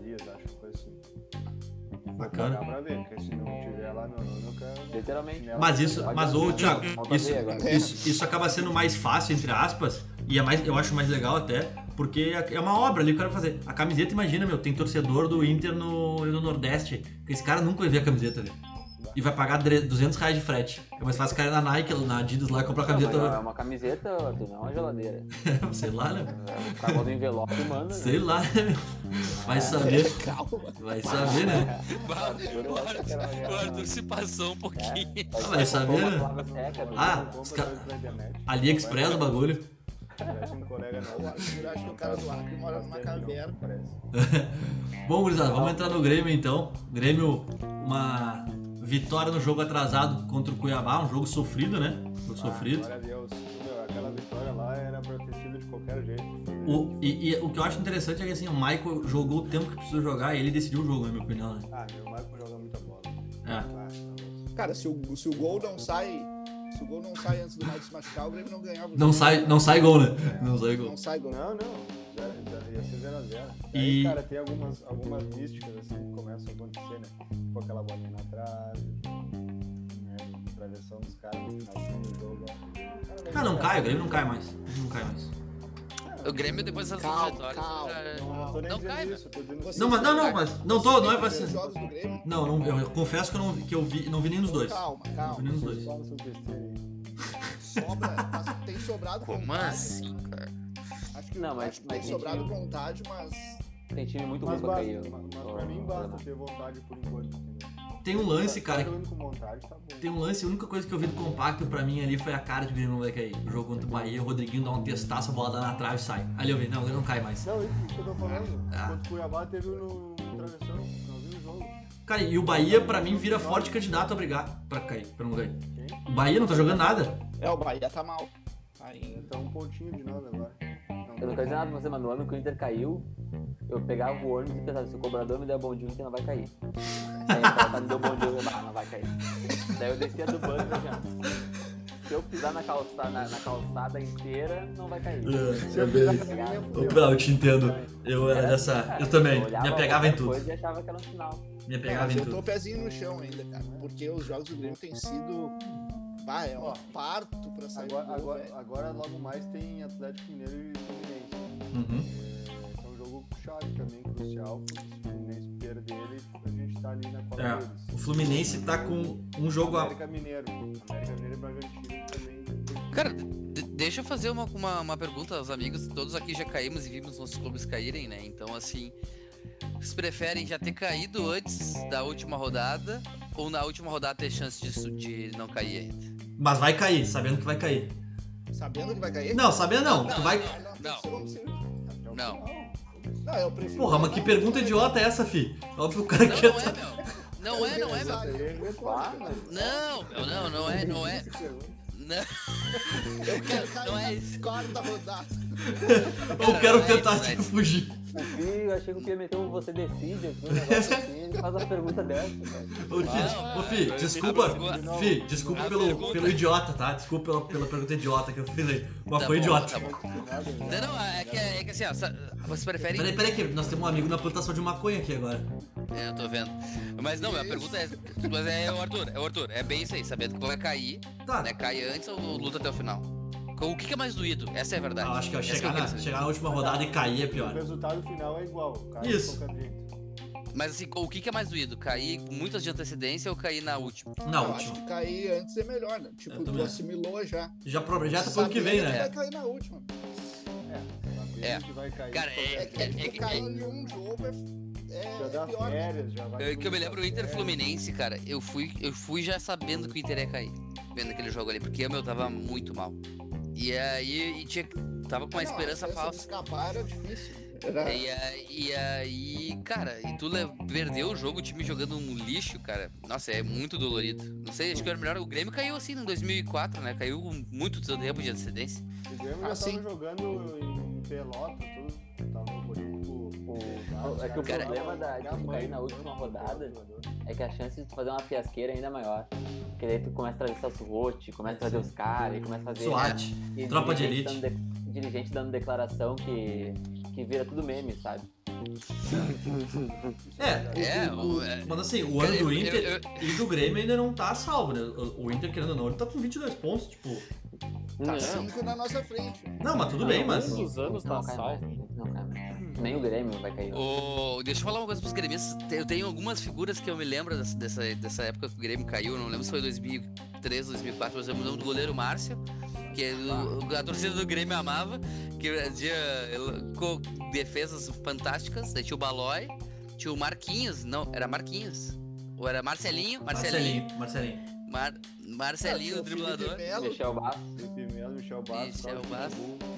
Bacana. pagar pra ver, porque se não tiver lá, meu, eu nunca... Literalmente. Mas isso, mas ô, Thiago, isso, isso, isso acaba sendo mais fácil, entre aspas, e é mais, eu acho mais legal até, porque é uma obra ali que o cara vai fazer. A camiseta, imagina, meu, tem torcedor do Inter no, no Nordeste, que esse cara nunca vai ver a camiseta ali. E vai pagar dre- 200 reais de frete. É mais fácil o cara ir na Nike, na Adidas lá e comprar a Não, mas É camiseta. uma camiseta, Arthur, não é uma geladeira. Sei lá, né? É, O cara bota no envelope e manda. né? Sei lá, né, meu? Vai saber. Calma. Vai saber, né? O acho Arthur, se passou um pouquinho. É, vai saber, né? Seca, Ah, internet. AliExpress o bagulho. Um colega O nosso. Acha que o cara do Acre mora numa caverna. Parece. Bom, gurizada, vamos entrar no Grêmio então. Grêmio, uma vitória no jogo atrasado contra o Cuiabá, um jogo sofrido, né? Jogo sofrido. Glória a Deus. Meu, aquela vitória lá era pra ter sido de qualquer jeito. O, e, e o que eu acho interessante é que assim, o Michael jogou o tempo que precisou jogar e ele decidiu o jogo, na minha opinião, né? Ah, meu, o Marco joga muita bola. É. Ah, tá. Cara, se o, se o gol não sai. Se o gol não sai antes do Michael se machucar, o Grêmio não ganhava. o Não jogo. sai, não sai gol, né? Não sai gol. Não sai gol. Não, não. Zero, zero, ia ser 0x0. Zero E- Aí, cara, tem algumas, algumas místicas assim que começam a acontecer, né? Com aquela bolinha na trave, né? Travessão dos caras no finalzinho do jogo. ó. Ah, não cai, o Grêmio não cai mais. Não cai mais. O Grêmio, depois dessas Calma, duas vitórias, calma. já- Não, não tô nem não dizendo cai, isso, tô dizendo Você- Não, mas não, não, mas não tô, não é pra ser. jogos do Grêmio. Não, não eu, eu confesso que eu não, que eu vi, não vi nenhum dos dois. Calma, Não vi calma. nenhum dos dois. Só no seu besteira aí. Sobra, mas tem sobrado Como vontade. assim, cara? Acho que, Não, mas- acho que mas tem sobrado time- vontade, mas. Tem time muito ruim Mas, pra basta, cair. mas, mas pra mim basta ter vontade por enquanto. entendeu? Tem um lance, Tá cara, jogando com vontade, tá bom. Tem um lance, a única coisa que eu vi do compacto pra mim ali foi a cara de que o Grêmio não vai cair. O jogo contra o Bahia, o Rodriguinho dá um testaço, a bola dá na trave e sai. Ali eu vi, não, ele não cai mais. Não, isso que eu tô falando. Ah. Enquanto o Cuiabá teve no, no travessão, no finalzinho do jogo. Cara, e o Bahia pra mim vira forte candidato a brigar pra cair, pra não cair. Quem? O Bahia não tá jogando nada. É, o Bahia tá mal. Aí. Tá um pontinho de nada agora. Eu não quero dizer nada pra você, mas no ano que o Inter caiu, eu pegava o ônibus e pensava, se o cobrador me der bom dia, o Inter não vai cair. Aí o cara me deu bom dia, eu falei, ah, não vai cair. Daí eu descia do banco e já. Se eu pisar na calçada, na, na calçada inteira, não vai cair. Se eu pisar pra mim, Ô, Não, eu te entendo. Eu era dessa. Eu também. olhava Me apegava em tudo. E achava que era um sinal. Me apegava mas em eu tô tudo. pezinho no chão ainda, cara. Porque os jogos do Grêmio têm sido. É um Ó, parto pra sair Agora, do gol, agora, agora, logo mais, tem Atlético Mineiro e. Uhum. É, um jogo chave também, crucial, porque se o Fluminense perder ele, a gente tá ali na É, deles. o Fluminense tá com um jogo a. América Mineiro. América Mineiro e Bragantino também. Cara, de- deixa eu fazer uma, uma, uma pergunta aos amigos. Todos aqui já caímos e vimos nossos clubes caírem, né? Então, assim, vocês preferem já ter caído antes da última rodada ou na última rodada ter chance de, su- de não cair ainda? Mas vai cair, sabendo que vai cair. Sabendo que vai cair? Não, sabendo não. Tu vai. Ah, não, Não. Não. eu prefiro. Porra, mas que pergunta idiota é essa, fi? Óbvio que o cara Não, quer. não é, meu. Não é, não é, meu. É né? Não, meu, não, não é, não é. Não, Eu quero cair Não é isso. quarta rodada. Eu quero não é tentar isso, velho. fugir. Fih, eu achei que o Fih um você decide, aqui, um negócio assim, ele faz uma pergunta dessa, velho. Ô, Fi, ô, Fi, desculpa. Fi, desculpa pelo, pergunta- pelo idiota, tá? Desculpa pela, pela pergunta idiota que eu fiz aí. Mas Tá foi bom, idiota. tá. Não, não, é que, é que assim, ó, vocês preferem. Peraí, peraí, que nós temos um amigo na plantação de maconha aqui agora. É, eu tô vendo. Mas não, a pergunta é. Mas é o Arthur, é o Arthur. É bem isso aí, sabendo que vai cair, Tá. né? Cai antes ou luta até o final? O que, que é mais doído? Essa é a verdade. Eu acho que ó, Essa chegar, na, chegar na última rodada e cair é O pior. resultado final é igual. Cara Isso. Mas assim, o que, que é mais doído? Cair com muitas de antecedência ou cair na última? Na eu acho última. que cair antes é melhor, né? Tipo, tu acho. assimilou já. Já projeta pro ano que vem, né? vai cair na última. É. que vai cair. Cara, é- É que, é caiu em um jogo é, é, Já dá pior. né? férias, já vai. Eu, que eu me lembro o dar Inter férias. Fluminense, cara, eu fui, eu fui já sabendo que o Inter ia cair. Vendo aquele jogo ali, porque meu tava muito mal. E aí e tinha, tava com uma Não, esperança falsa. De escapar era difícil. Era... E aí, e aí, cara, e tu perdeu o jogo, o time jogando um lixo, cara. Nossa, é muito dolorido. Não sei, acho que era melhor. O Grêmio caiu assim em 2004, né? Caiu com muito tempo de antecedência. O Grêmio Ah, já sim. tava jogando em pelota, tudo. É que o Cara, problema da, de tu cair na última rodada é que a chance de tu fazer uma fiasqueira é ainda maior. Porque daí tu começa a trazer Celso Rotti, começa a trazer os caras, começa a fazer. SWAT. e Tropa de elite. dando de- dirigente dando declaração que, que vira tudo meme, sabe? É, É, o- é- mas assim, o ano Eu- do eu- Inter eu- e do Grêmio ainda não tá salvo, né? O o Inter, querendo ou não, ele tá com 22 pontos, tipo. Tá Não. cinco na nossa frente. Não, mas tudo bem, mas. Todos os anos não tá salvo. Não cai mais. Nem o Grêmio vai cair. Deixa eu falar uma coisa pros gremistas. Eu tenho algumas figuras que eu me lembro dessa, dessa, época que o Grêmio caiu. Não lembro se foi 2003, 2004, mas eu me lembro do goleiro Márcio, que é o- a torcida do Grêmio amava, que co- defesas fantásticas. Daí tinha o Balói, tinha o Marquinhos, não, era Marquinhos. Ou era Marcelinho, Marcelinho, Marcelinho, Marcelinho. Mar, Marcelinho, Ah, o tinha driblador. Michel Bastos. Michel Bastos, Michel Bastos.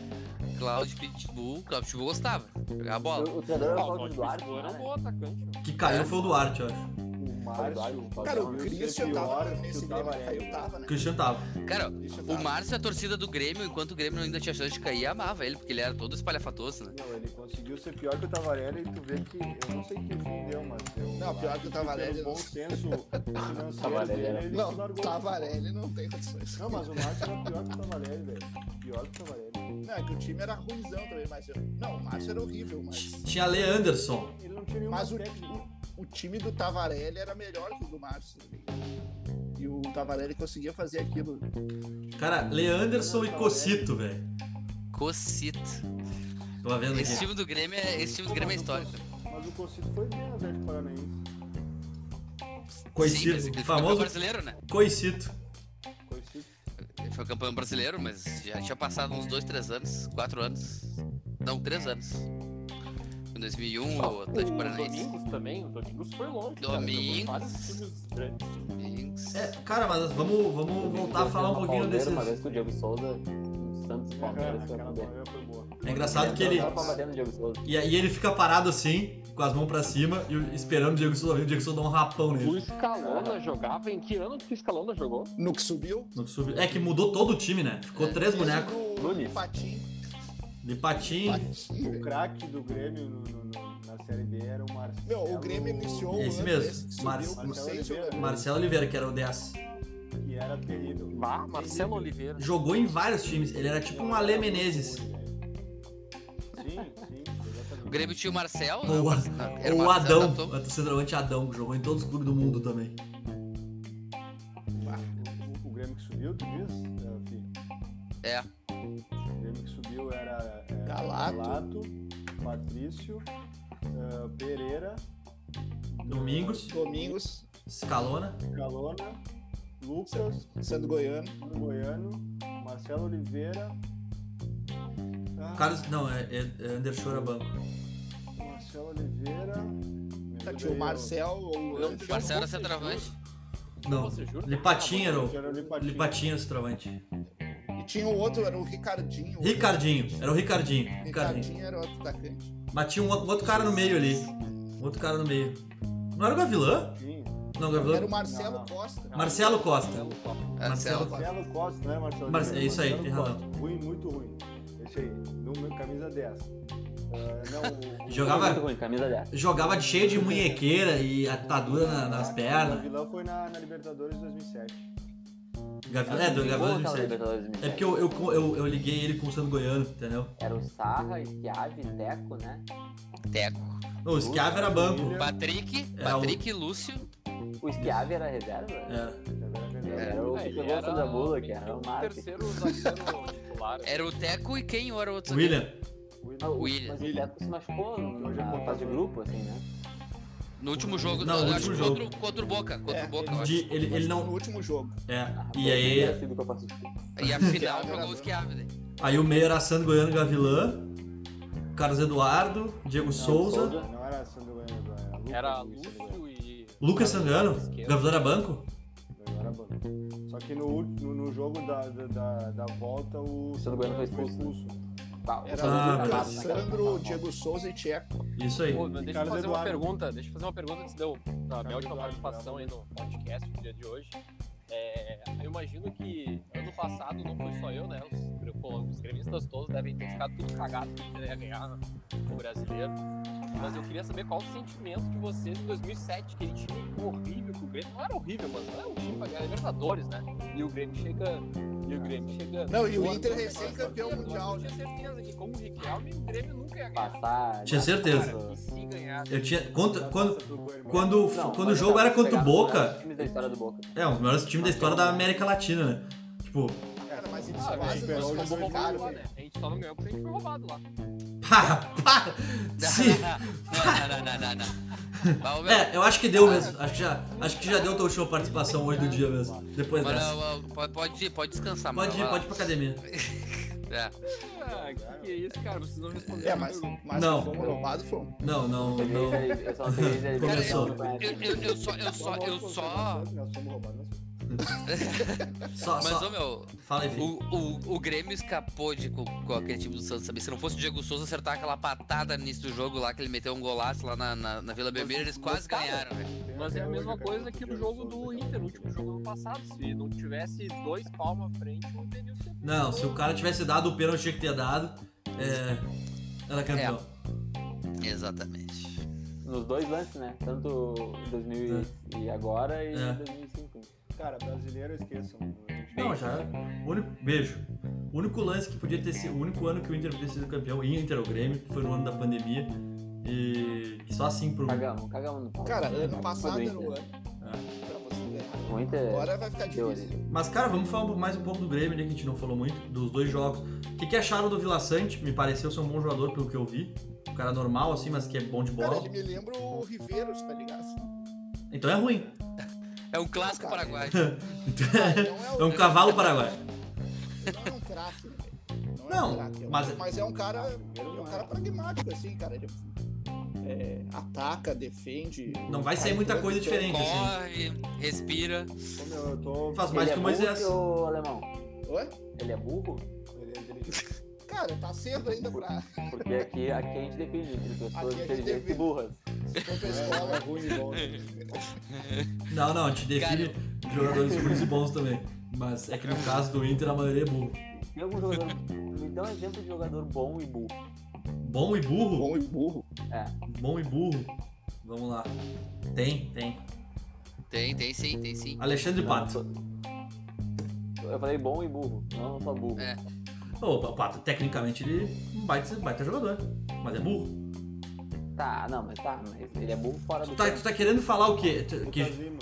Cláudio Pitbull. Cláudio Pitbull gostava. Jogava a bola. O, o treinador era Ah, o Cláudio Duarte, Pitbull era um né? bom atacante. mano. Que caiu foi o Duarte, eu acho. O Márcio. Cara, o Christian tava nesse o Grêmio que Tavarelli. caiu, tava, né? O Christian tava. Cara, o. Márcio, a torcida do Grêmio, enquanto o Grêmio ainda tinha chance de cair, amava ele, porque ele era todo espalhafatoso, né? Não, ele conseguiu ser pior que o Tavarelli e tu vê que. Eu não sei que fim deu, mas. Eu Não, pior que o Tavarelli Pelo bom senso financeiro Tavarelli dele, ele Não, largou. Tavarelli não tem condições. Não, mas o Márcio era pior que o Tavarelli, velho. Pior que o Tavarelli. Não, é que o time era ruimzão também, mas... eu- Não, o Márcio era horrível, mas... Tinha Le Anderson. Ele não tinha nenhuma Mas o, técnica. O, time do Tavarelli era melhor que o do Márcio. E o Tavarelli conseguia fazer aquilo. Cara, Le Anderson e Cocito, velho. Cocito. Tô vendo Esse aqui. time do Grêmio é, esse time do Grêmio é histórico. Mas o Cocito foi bem Atlético Paranaense. Sim, mas Coicito. campeão Famoso brasileiro, né? Coicito. Cocito. Ele foi campeão brasileiro, mas já tinha passado uns dois, três anos, quatro anos. Não, três anos. Em 2001, o Atlético O Paranaense. Domingos também, o Domingos foi longe. cara, Domingos. grandes. Domingos. É, cara, mas vamos, vamos voltar a falar um pouquinho Palmeiras, desses. Uma vez com o Diego Souza, Santos Aquela, Palmeiras, boa. É engraçado que ele. E aí ele fica parado assim, com as mãos pra cima, e o- esperando o Diego Souza vir. O Diego Souza dá um rapão O nele. Scalona jogava em que ano que o Scalona jogou? No que subiu. No que subiu. É que mudou todo o time, né? Ficou três bonecos. O Nunes. Patinho. De. Patinho, O craque do Grêmio no- no- no- na Série B era o Marcelo. Meu, o Grêmio iniciou o Esse mesmo, esse que subiu Mar- Marcelo Oliveira. Marcelo Oliveira, que era o 10. Que era terrível. Bah, Marcelo Oliveira. Jogou em vários times. Ele era tipo um Alê Menezes. Sim, sim, O exatamente. Grêmio tinha o Marcel. Ou o, né? Não, era o Marcel Adão. O centroavante Adão, que jogou em todos os clubes do mundo também. O, o Grêmio que subiu, tu diz, é, é, Galato. Patrício, é, Pereira, Domingos, Domingos, Scalona. Calona, Lucas, sendo goiano. Goiano, Marcelo Oliveira. Ah, Carlos. Não, é, é, é Anderson Banco. Marcelo Oliveira. Tá, tinha o Marcel, o Não. Marcelo era centroavante. Não. Lipatinho era o. Lipatinho era o centroavante. Tinha o outro, era o Ricardinho. o Ricardinho. Era o Ricardinho. outro- Ricardinho. Ricardinho era o outro atacante. Mas tinha um outro, um outro cara no meio ali. Um outro cara no meio. Não era o Gavilã? Sim. Não, o Gavilã. Era o Marcelo Não, não. Costa. Marcelo Costa. Marcelo Costa. Marcelo. Marcelo Costa, não é Marcelo Mar- é isso aí, Marcelo tem Costa. Ruim, muito ruim. Esse aí, número, camisa 10. Ah, não, o, Jogava- Muito ruim, camisa 10. Jogava de cheio de munhequeira e atadura na- nas O pernas. Gavilão foi na, na Libertadores 2007. Gavilã, é, do Jogou Gavilã aquela 2007. Libertadores É 2007. porque eu, eu, eu, eu liguei ele com o Sandro Goiano, entendeu? Era o Sarra, Schiavi, Teco, né? Teco. O Schiava era banco. Patrick, Era o- Patrick, Lúcio. O Schiavi era reserva? Era. Era o É, que pegou o Sandra Bullock, era o o Mark. terceiro zagueiro titular. Era o Teco e quem era o outro? William. Ah, o- William. Mas o Teco se machucou é na fase de grupo, assim, né? No último jogo, Não, no último que jogo. Contra, o- contra o Boca. Contra É, o Boca. De- ele, ele No não. último jogo. É. Ah, E aí, é assim. E a final jogou os Chiavi. aí o meio era Sandro Goiano Gavilã, Carlos Eduardo, Diego Souza, Não era Sandro Goiano, era Lucas. Era Lúcio e. Lucas Sangano. Gavilã era banco. Goiano era banco. Só que no, no, no jogo da, da, da, da volta, o Sandro Goiano foi expulso. Tá, Era Sandro Ah, naquela- Sandro, Diego Souza e Tcheco. Isso aí. Pô, deixa eu fazer uma Eduardo. pergunta. Deixa eu fazer uma pergunta antes de eu. Da minha última participação aí no podcast no dia de hoje. É, eu imagino que ano passado não foi só eu, né? Os, pô, os gremistas todos devem ter ficado tudo cagado que Inter ia ganhar o brasileiro. Mas eu queria saber qual o sentimento de vocês em 2007, aquele time horrível que o Grêmio. Não era horrível, mas não era um time pra ganhar Libertadores, né? E o Grêmio chega. E o Grêmio chega. Não, e o Inter recém-campeão mundial, Eu tinha certeza que, como o Riquelme, o Grêmio nunca ia ganhar. Passar. Tinha certeza. Cara, se ganhar. Eu tinha. Quando, quando, quando, Não, quando o mas jogo era contra o Boca, melhores times da história do Boca. é, um dos melhores times da história da América Latina, né? Tipo, Cara, mas eles Ah, quase nos classificaram, lá, né? A gente só não ganhou porque a gente foi roubado lá. pá, pá, sim. Não, não, não, não, não. É, eu acho que deu mesmo. Acho que já, acho que já deu tua última participação hoje do dia mesmo. Depois dessa. pode, pode ir, pode descansar, Pode mano. ir, vai pode ir pra academia. É. Ah, que, que é isso, cara? Vocês não responderam. É, mas, mas Não. fomos roubados, fomos. Não, não, não. Eu só já- Começou. Eu, eu, eu só, eu só, eu só. Só, Mas, só. ô meu, Fala aí, o, o, o Grêmio escapou de, com, com aquele time do Santos, sabe? Se não fosse o Diego Souza acertar aquela patada no início do jogo lá, que ele meteu um golaço lá na, na, na Vila Belmiro, eles quase cara, ganharam, velho. Tem Mas é a mesma coisa que o no jogo do. Inter, no último jogo do ano passado. Se não tivesse dois palmos à frente, o Denilson tinha Não, se o cara tivesse dado o pênalti, tinha que ter dado. É. Era campeão. Exatamente. Nos dois lances, né? Tanto 2000 e- e agora e É. 2005. Cara, brasileiro esqueçam. Não, já. O único, beijo. O único lance que podia ter sido. O único ano que o Inter podia ter sido campeão, Inter ou Grêmio, que foi no ano da pandemia. E, e só assim pro. Cagamos, cagamos no pau. Cara, ano passado do era o ano Agora vai ficar difícil. Mas, cara, vamos falar mais um pouco do Grêmio, né? Que a gente não falou muito, dos dois jogos. O que, que acharam do Vila Sante? Me pareceu ser um bom jogador, pelo que eu vi. Um cara normal, assim, mas que é bom de Cara, bola. ele me lembra o Riveiros, tá ligado? Então é ruim. É um clássico Cara, paraguai. Não É um cavalo paraguai. Ele não é um craque? Não, é um craque, é um- mas- mas é um cara, é um cara pragmático, assim, cara. Ele é, ataca, defende. Não vai sair muita coisa diferente, assim. Corre, respira. Meu, eu tô. Faz mais Ele que é o burro, Moisés. ô, alemão? Oi? Ele é burro? Ele é inteligente. Cara, tá cedo ainda pra. Porque aqui, aqui a gente define entre pessoas inteligentes e burras. Escola, ruim e bom. Não, não, a gente define jogadores ruins e bons também. Mas é que no caso do Inter a maioria é burro. Tem algum jogador. Me dá um exemplo de jogador bom e burro. Bom e burro? bom e burro. É. Bom e burro. Vamos lá. Tem, tem. Tem, tem sim, tem sim. Alexandre Não, Pato. Eu falei bom e burro, não só burro. É. Ô, o Pato, tecnicamente ele é um baita, baita jogador. Mas é burro. Tá, não, mas tá, mas ele é burro fora do Tu tá, campo. tu tá querendo falar o quê? Tu- que-.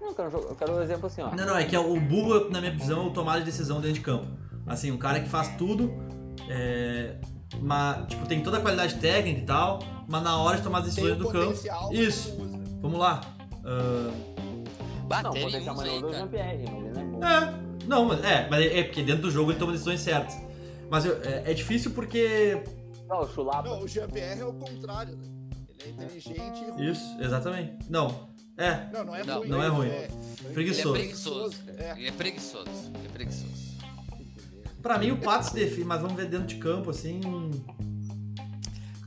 Não, eu quero, jo- eu quero um exemplo assim, ó. Não, não, é que é o burro, na minha visão, é o tomada de decisão dentro de campo. Assim, um cara que faz tudo, é, mas, tipo, tem toda a qualidade técnica e tal, mas na hora de tomar as decisões do campo. Isso. não. Vamos lá. Ah, Não, Bater potencial uns aí, maior do. Jean-Pierre, mas ele não é burro. é, não, mas é, mas é porque dentro do jogo ele toma decisões certas. Mas eu- é, é difícil porque. Não, o Chulapa. Não, o Jean-Pierre é o contrário, né? Ele é inteligente e ruim. Isso, exatamente. Não, é, Não, não é Não, ruim. não é ruim. Ele é preguiçoso. preguiçoso. É. Ele é preguiçoso. Ele é preguiçoso. Pra mim o Pato se define, mas vamos ver dentro de campo, assim.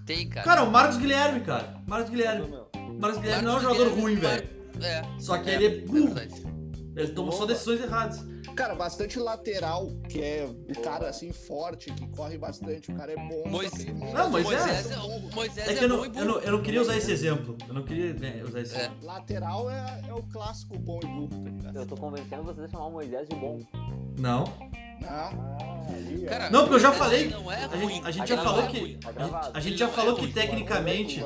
Tem, cara. Cara, o Marcos Guilherme, cara. Marcos Guilherme. Marcos Guilherme não é um Marcos jogador Guilherme, ruim, velho. É. Só que é, ele é burro. verdade. Ele tomou só decisões erradas. Cara, bastante lateral, que é o cara assim forte, que corre bastante. O cara é bom. Mois- só que ele muitas Não, Moisés- Moisés, é é, bom. o Moisés É é, que eu bom não, eu, não, burro. eu não queria usar esse exemplo. Eu não queria né, usar esse É. exemplo. Lateral é, é o clássico bom e burro, tá ligado? Eu tô convencendo vocês a chamar o Moisés de bom. Não. Não. Ah, Cara, Não, porque eu já Moisés falei- Não é A gente, a gente Tá já falou é que. Tá A gente, já é falou que tecnicamente.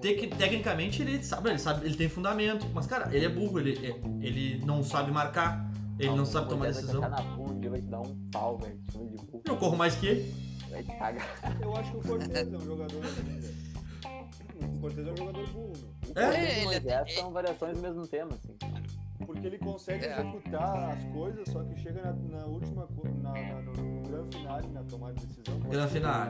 Tec- tecnicamente ele sabe, ele sabe, ele tem fundamento. Mas, cara, ele é burro, ele, é- ele não sabe marcar, ele não sabe tomar decisão. Vai te na bunda, vai te dar um pau, velho. Eu corro mais que ele. Vai te cagar. Eu acho que o Cortez é um jogador assim, velho. o Cortez é um jogador burro. O É, Cortez e ele o é- Moisés são variações do mesmo tema, assim. Porque ele consegue É. executar as coisas, só que chega na, na última, na, na, no, no grande final, na tomada de decisão. Grande final.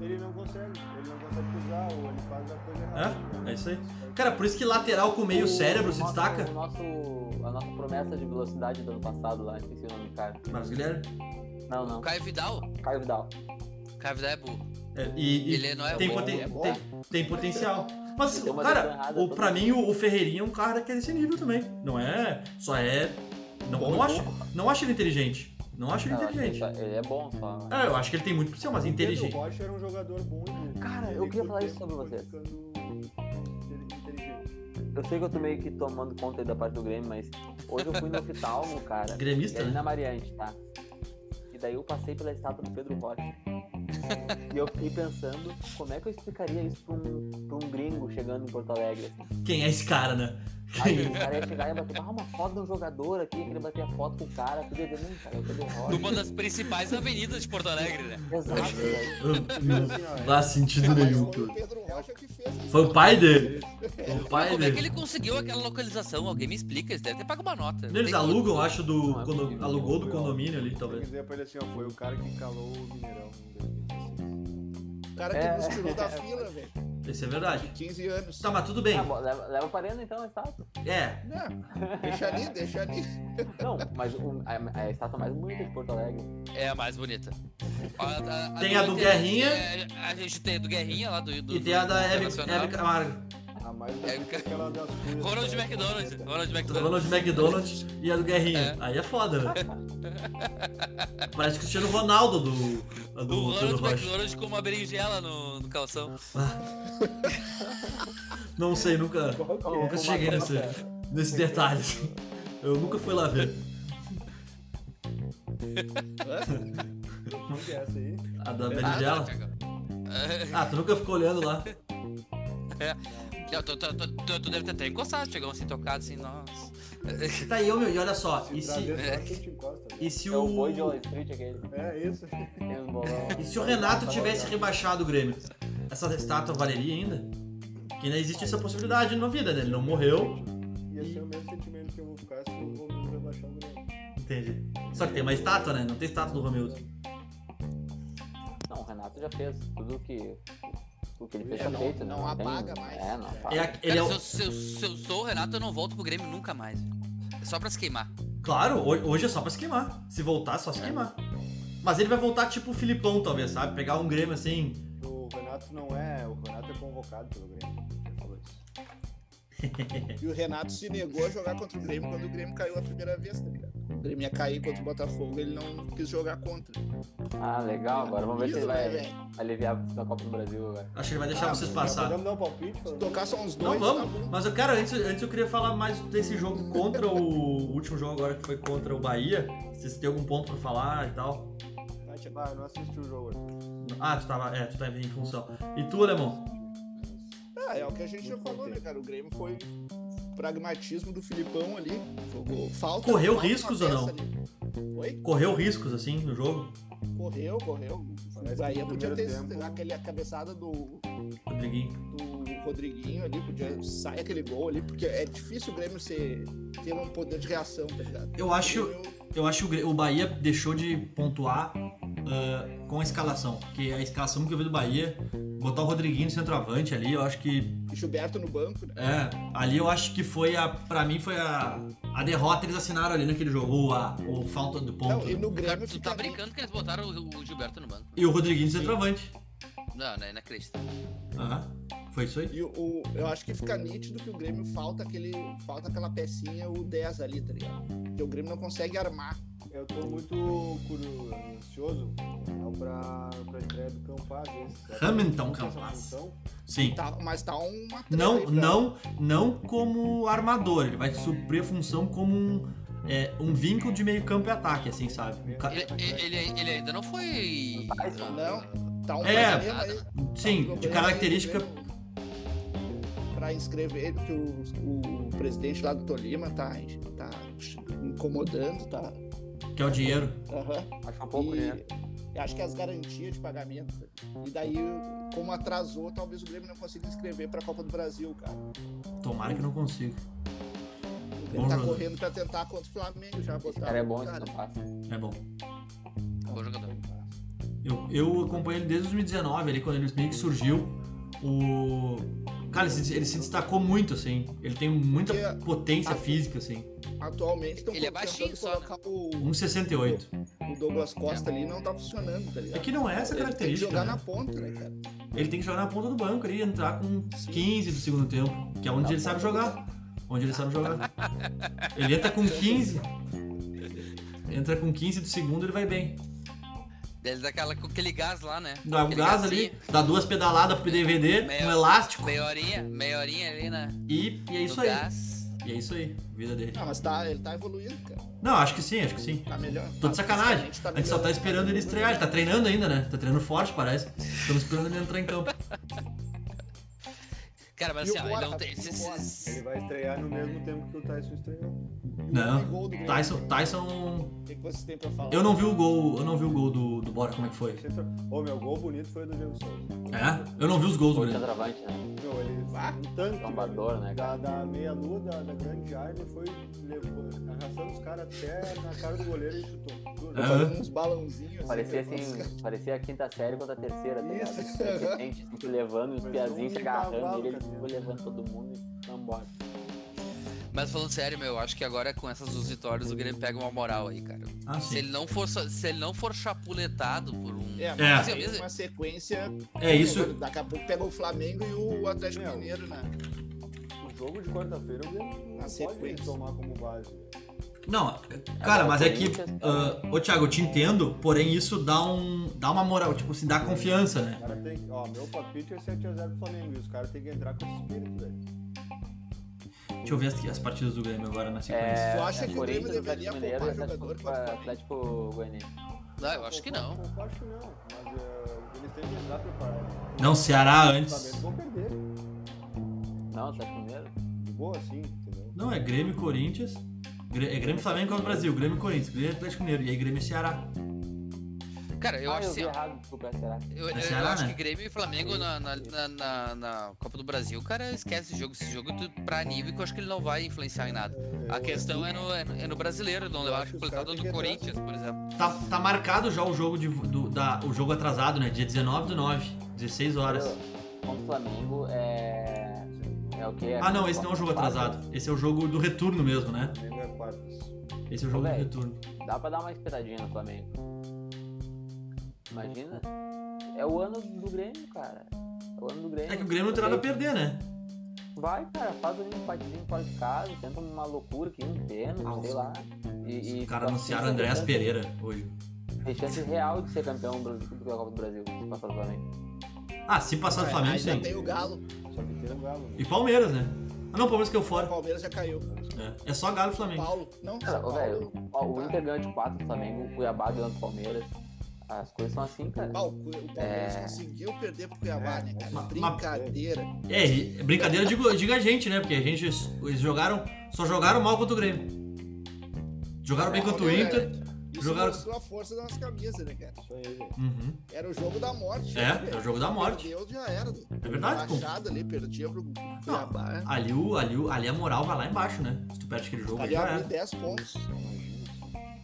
Ele não consegue, ele não consegue cruzar, ou ele faz a coisa errada. É, é isso aí. Cara, por isso que lateral com meio O- cérebro o se nosso- destaca. O nosso, a nossa promessa de velocidade do ano passado lá, esqueci o nome do cara. Marcos Guilherme. Não, não. Caio Vidal. Caio Vidal. Caio Vidal é burro. É, e, e Ele não é tem, bom, poten- ele é bom. tem, tem potencial. Mas, cara, o, pra mim o, o Ferreirinha é um cara que é desse nível também. Não é. Só é. Não, Bom, não, acho, não acho ele inteligente. Não acho ele Não, acho inteligente. ele, só- ele é bom só. É, eu acho que ele tem muito potencial, mas inteligente. O Rocha era um jogador bom e. Cara, Ele, eu queria falar isso sobre ficando inteligente. Eu sei que eu tô meio que tomando conta aí da parte do Grêmio, mas hoje eu fui no oftalmo, cara. Gremista, ali né? na Mariante, tá? E daí eu passei pela estátua do Pedro Rocha. E eu fiquei pensando como é que eu explicaria isso pra um, pra um gringo chegando em Porto Alegre. Assim. Quem é esse cara, né? Aí o cara ia chegar e ia bater, ah, uma foto de um jogador aqui, queria bater a foto com o cara, tudo ia dizer, não, cara, é o Pedro Rocha. Numa das principais avenidas de Porto Alegre, né? Exato, Não faz sentido Ah, nenhum. foi tudo. o Pedro Rocha que fez isso. Foi o pai dele. Foi o pai Como é que ele conseguiu aquela localização? Alguém me explica, eles devem ter pago uma nota. Eles alugam, acho, do. É condo- alugou do condomínio ali, talvez. dizer pra ele assim, ó, foi o cara que calou o Mineirão em 2016. O cara que É. nos tirou da fila, velho. Isso é verdade. 15 anos. Tá, mas tudo bem. Ah, bom, leva, leva então a estátua. É. Não, deixa ali, deixa ali. Não, mas o- a, a estátua mais bonita de Porto Alegre. É a mais bonita. A- Tem a do Guerrinha. é, a gente tem a do Guerrinha lá do. do E tem a da. Hebe Camargo. A mais É, é aquela das coisas. Ronald McDonald. Ronald McDonald. Ronald McDonald e a do Guerrinha. É. Aí é foda, né? Parece o Cristiano Ronaldo do. O do Pedro Ronald. McDonald com uma berinjela no, no calção. Não sei, nunca. Qual que é? Nunca cheguei nesse, nesse detalhe. Eu nunca fui lá ver. Qual que é essa aí? A da Ah, berinjela. Ah, tu nunca ficou olhando lá. Não, tu, tu, tu, tu- tu deve ter até encostado, chegou assim, tocado assim, nossa. Tá aí, meu, e olha só. Se E se, né? e se É o boi de o. Wall Street aquele. É isso. E se o Renato tivesse rebaixado o Grêmio? Essa estátua valeria ainda? Que ainda existe essa possibilidade na vida, né? Ele não morreu. Ia ser o mesmo sentimento que eu vou ficar se o Romildo rebaixar o Grêmio. Entendi. Só que tem uma estátua, né? Não tem estátua do Romildo. Não, o Renato já fez tudo que. O que ele fez É, não- feito, né? não tem- apaga mais. É, não apaga. É, a- ele é Cara, o- se, eu, se, eu, se eu sou o Renato, eu não volto pro Grêmio nunca mais. É só pra se queimar. Claro, ho- hoje é só pra se queimar. Se voltar, é só se queimar. Mas ele vai voltar tipo o Filipão, talvez, sabe? Pegar um Grêmio assim. O Renato não é. O Renato é convocado pelo Grêmio. Isso. E o Renato se negou a jogar contra o Grêmio quando o Grêmio caiu a primeira vez, tá ligado? O Grêmio ia cair contra o Botafogo, ele não quis jogar contra. Ah, legal. Agora vamos ver se ele Isso, né, vai velho? aliviar na Copa do Brasil agora. Acho que ele vai deixar Ah, vocês passar. podemos dar um palpite? Se tocar só uns Não, dois, tá vamos. bom. Mas eu, cara, antes, antes eu queria falar mais desse jogo contra o último jogo agora que foi contra o Bahia. Se vocês têm algum ponto pra falar e tal. Ah, eu não assisti o jogo. Ah, tu tava. É, tu tava em função. E tu, Alemão? Ah, é o que a gente já falou, né, cara? O Grêmio foi pragmatismo do Filipão ali. Jogou falta. Correu falta riscos ou não? Correu riscos, assim, no jogo? Correu, correu. Parece O Bahia que no podia ter tempo- aquele, a cabeçada do, Rodriguinho. do Rodriguinho ali, podia sair aquele gol ali, porque é difícil o Grêmio ser, ter um poder de reação, tá ligado? Eu acho- Grêmio- Eu acho que o Bahia deixou de pontuar ah, com a escalação. Porque a escalação que eu vi do Bahia, botar o Rodriguinho no centroavante ali, eu acho que. Gilberto no banco, né? É, ali eu acho que foi a. Pra mim foi a. A derrota eles assinaram ali naquele jogo, ou a ou falta do ponto. Não, e no Cara, Grêmio tu tá brincando que eles botaram o, o Gilberto no banco. E o Rodriguinho no centroavante. Não, não é inacreditável. Aham. Foi isso aí? E o, o- eu acho que fica nítido que o Grêmio falta aquele, falta aquela pecinha, o 10 ali, tá ligado? Porque o Grêmio não consegue armar. Eu tô muito curioso, ansioso pra, pra estreia do Campaz. que Hamilton Campaz. Sim. Tá, mas tá uma Não, pra- não, não como armador, ele vai suprir a função como um, é, um vínculo de meio campo e ataque, assim, sabe? Ele, ele, ele ainda não foi. Não, tá um É. Sim, Tá um de característica. Pra inscrever, que o, o presidente lá do Tolima tá, tá incomodando, tá. Que é o dinheiro. Aham. Acho um pouco, né? Eu acho que as garantias de pagamento. E daí, como atrasou, talvez o Grêmio não consiga inscrever pra Copa do Brasil, cara. Tomara que não consiga. Grêmio tá jogador. correndo pra tentar contra o Flamengo já botar. Cara é bom, esse cara. não passa. É bom. Bom jogador. Eu, eu acompanho ele desde 2019, ali, quando ele meio que surgiu. O. Cara, ele se, ele se destacou muito, assim. Ele tem muita Porque potência a- física, assim. Atualmente estão Ele é baixinho só, colocar o, 1,68. o Douglas Costa ali, não tá funcionando, tá ligado? É que não é essa Ele tem que característica. jogar né? na ponta, né, cara? Ele tem que jogar na ponta do banco ali, entrar com 15 do segundo tempo, que é onde Na ele sabe jogar. Onde ele sabe jogar. Ele entra com 15. Entra com 15 do segundo, ele vai bem. Ele dá aquela, com aquele gás lá, né? Dá o Aquele gás ali, dá duas pedaladas pro DVD, Meia- um elástico Meia horinha, meia horinha ali na, e, e é isso no aí. gás. E é isso aí, vida dele. Ah, mas tá, ele tá evoluindo, cara. Não, acho que sim, acho que sim. Tá melhor. Tô de Tá, sacanagem. tá A gente só tá esperando ele estrear, ele tá treinando ainda, né? Tá treinando forte, parece. Estamos esperando ele entrar em campo. Cara, mas o assim, ó, ele não tem. Bora? esses- Ele vai estrear no mesmo tempo que o Tyson estreou. Não. Tyson, Tyson. O que que vocês têm pra falar? Eu não vi o gol, eu não vi o gol do, do Bora, como é que foi? Ô, meu gol bonito foi do Diego Souza. É? Eu não vi os gols do Grêmio. centroavante, né? Meu, ele Ah, um tanque trombador, né, da, da meia-lua da, da grande área, ele foi levando, arrastando os caras até na cara do goleiro e chutou. Fazendo uns balãozinhos. Parecia né, assim, parecia a quinta série contra a terceira, tá ligado? Gente, sempre levando os piazinhos se agarrando ele ficou levando todo mundo e foi embora. Mas falando sério, meu, acho que agora com essas duas vitórias o Grêmio pega uma moral aí, cara. Ah, Se ele não for, se ele não for chapuletado por um. É, É. mas É. uma sequência. É isso. Daqui a pouco pega o Flamengo e o Atlético Meu. Mineiro, né? O jogo de quarta-feira o Grêmio não Na pode sequência. tomar como base. Não, cara, mas é que. Ah, ô Thiago, eu te entendo, porém isso dá um. dá uma moral, tipo assim, dá confiança, O né? cara tem. Ó, meu palpite é 7x0 pro Flamengo. E os caras têm que entrar com esse espírito, velho. Deixa eu ver as, as partidas do Grêmio agora na sequência. É, Tu acha é que o Grêmio deveria poupar Atlético, jogador o Flamengo? Atlético Goianiense. Não, eu acho que não. Eu acho que não, mas eh, eles têm que entrar preparados. Não, Ceará antes. Vão perder. Não, Atlético Mineiro. De boa, assim, entendeu? Não, é Grêmio e Corinthians. É Grêmio e Flamengo contra o Brasil, Grêmio e Corinthians, Grêmio e Atlético Mineiro, e aí Grêmio e Ceará. Cara, eu ah, acho eu assim, errado, desculpa, é Ceará. Eu, É eu- eu Ceará, acho né? que Grêmio e Flamengo na, na, na, na- na Copa do Brasil, cara, esquece esse jogo. Esse jogo tu, pra nível que eu acho que ele não vai influenciar em nada. A Eu- questão é no, é no, é no brasileiro, não levar caras do Corinthians, por exemplo. Tá, tá marcado já o jogo, de, do, da, o jogo atrasado, né? Dia 19 do 9, 16 horas. Contra o Flamengo é. É o quê? Ah, não, esse não é o jogo atrasado. Esse é o jogo do retorno mesmo, né? É quartas. Esse é o jogo do Ô, velho. retorno. Dá pra dar uma espetadinha no Flamengo. Imagina. É o ano do Grêmio, cara. É o ano do Grêmio. É que o Grêmio não tem nada a perder, né? Vai, cara, faz um empatezinho fora de casa, tenta uma loucura aqui, um pênalti, Ah, sei lá. E, e Os caras tem anunciaram Andréas Pereira hoje. Tem chance real de ser campeão do- da Copa do Brasil, se passar do Flamengo. Ah, se passar do É, Flamengo, ainda sim. tem o Galo. Só que tem o Galo. né? E Palmeiras, né? Ah, não, Palmeiras caiu O fora. Palmeiras já caiu. É, é só Galo e Flamengo. Paulo. Não, Cara, Paulo. velho, o. Inter ganhou de 4 do Flamengo, o Cuiabá ganhou do Palmeiras. As coisas são assim, cara. O o Palmeiras É. conseguiu perder pro Cuiabá, É, né, cara? mas- Brincadeira. É, brincadeira, digo, diga a gente, né? Porque a gente. Eles jogaram. Só jogaram mal contra o Grêmio. Jogaram bem contra o Olha, Inter. Isso Jogaram- mostrou a força das camisas, né, cara? Isso aí, velho. Uhum. Era o jogo da morte. É, né, era velho? o jogo da morte. Perdeu, já era. É verdade, pô. Baixado ali, perdia pro Cuiabá. Ali, o, ali, o, ali a moral vai lá embaixo, né? Se tu perde aquele jogo, Ali já era. 10 pontos.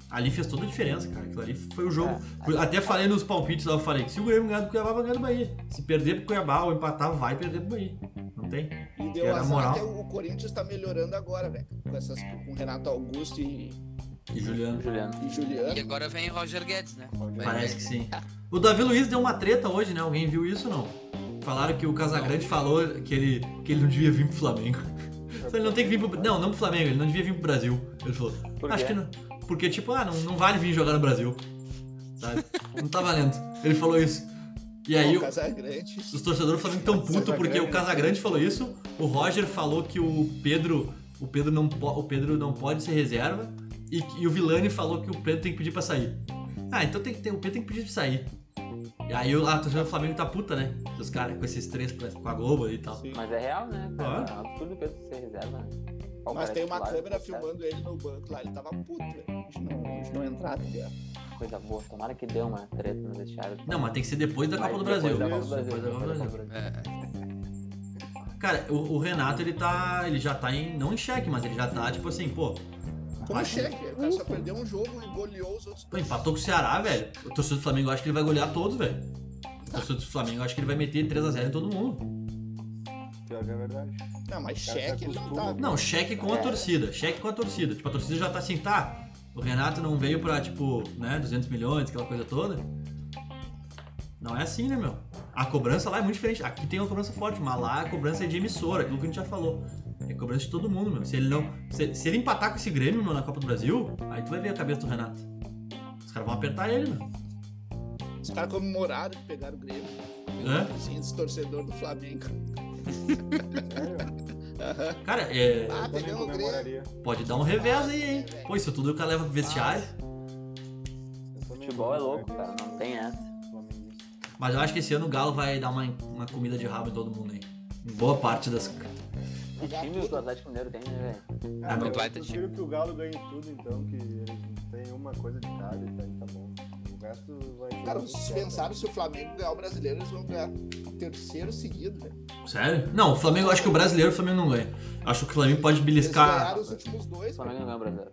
Ali fez toda a diferença, cara. Aquilo ali foi o jogo. É, Até falei nos palpites lá, eu falei que se o Grêmio ganhar do Cuiabá, vai ganhar do Bahia. Se perder pro Cuiabá ou empatar, vai perder pro Bahia. Não tem? E deu Era azar moral. que o Corinthians tá melhorando agora, velho. Com, essas, com Renato Augusto e, E Juliano. Juliano. e Juliano. E agora vem Roger Guedes, né? Vai- Parece que sim. O Davi Luiz deu uma treta hoje, né? Alguém viu isso ou não? Falaram que o Casagrande falou que ele, que ele não devia vir pro Flamengo. Ele não tem que vir pro. Não, não pro Flamengo, ele não devia vir pro Brasil. Ele falou. Por Acho quê? que não. Porque, tipo, ah, não, não vale vir jogar no Brasil. Sabe? Não tá valendo. Ele falou isso. E aí o Casagrande. os torcedores do Flamengo tão puto porque o Casagrande falou isso. O Roger falou que o Pedro. O Pedro não, o Pedro não pode ser reserva. E, e o Vilani falou que o Pedro tem que pedir pra sair. Ah, então tem que ter, o Pedro tem que pedir pra sair. E aí o- a torcida do Flamengo tá puta, né? Os caras com esses três com a Globo e tal. Sim. Mas é real, né? Cara? Ah. É absurdo o Pedro ser reserva, né? Qual Mas tem uma titular, câmera tá filmando ele no banco lá, ele tava puto, velho. De não, de não entrar, tá ligado? coisa boa. Tomara que dê uma treta no vestiário. Não, mas tem que ser depois da Mas Copa do Brasil. da Copa do Brasil, Depois da Copa do depois da Brasil. Copa do Brasil. É, Cara, o, o Renato, ele tá. Ele já tá em. Não em xeque, mas ele já tá, tipo assim, pô. Como cheque, o cara só perdeu um jogo e goleou os outros. Pô, empatou com o Ceará, velho. O torcedor do Flamengo acho que ele vai golear todos, velho. O torcedor do Flamengo acho que ele vai meter 3x0 em todo mundo. Pior que é verdade. Não, mas cara cheque ele não tá. Não, cheque com a É. torcida. Cheque com a torcida. Tipo, a torcida já tá assim, tá. O Renato não veio pra, tipo, né, 200 milhões, aquela coisa toda. Não é assim, né, meu? A cobrança lá é muito diferente. Aqui tem uma cobrança forte, mas lá a cobrança é de emissora, aquilo que a gente já falou. É cobrança de todo mundo, meu. Se ele não. Se, se ele empatar com esse Grêmio, meu, na Copa do Brasil, aí tu vai ver a cabeça do Renato. Os caras vão apertar ele, meu. Os caras comemoraram que pegaram o Grêmio. Hã? Assim, esse torcedor do Flamengo. Sério? Cara, é. Ah, pegamos o Grêmio. comemoraria. Pode dar um revés aí, hein? Pô, isso tudo o cara leva pro vestiário. Futebol é louco, cara. Não tem essa. Mas eu acho que esse ano o Galo vai dar uma, uma comida de rabo em todo mundo aí. Boa parte das. Que time o Atlético Mineiro tem, né, velho? Ah, eu prefiro que o Galo ganhe tudo, então, que eles tenham uma coisa de cada e tá, e tá bom. O resto vai... Cara, vocês pensaram se o Flamengo ganhar o brasileiro, eles vão ganhar o terceiro seguido, velho. Sério? Não, o Flamengo, eu acho que o brasileiro o Flamengo não ganha. Acho que o Flamengo pode Eles beliscar. ganharam os últimos O dois, velho. Flamengo não ganhou o brasileiro.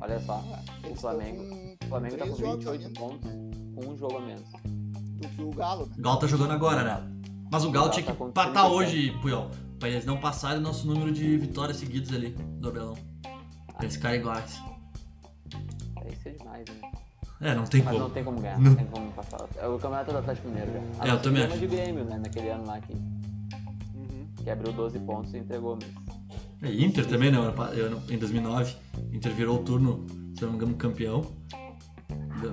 Olha só, o Eles Flamengo. O Flamengo tá com jogos a 28 menos pontos, com um jogo a menos. do que o Galo, né? O Galo tá jogando agora, né? Mas o Galo O Galo tinha que tá com empatar 37. hoje, Puyol. Pra eles não passarem o nosso número de vitórias seguidas ali do Abelão. Pra eles ficarem iguais. É isso é demais, né? É, não tem Mas não como. tem como ganhar, Não. não tem como passar. É o campeonato do Atlético Mineiro já. A É, eu não também acho. de Grêmio, né? Naquele ano lá que, Uhum. que abriu 12 pontos e entregou mesmo. É, Inter também, né? Em 2009, Inter virou o turno, se eu não me engano, campeão.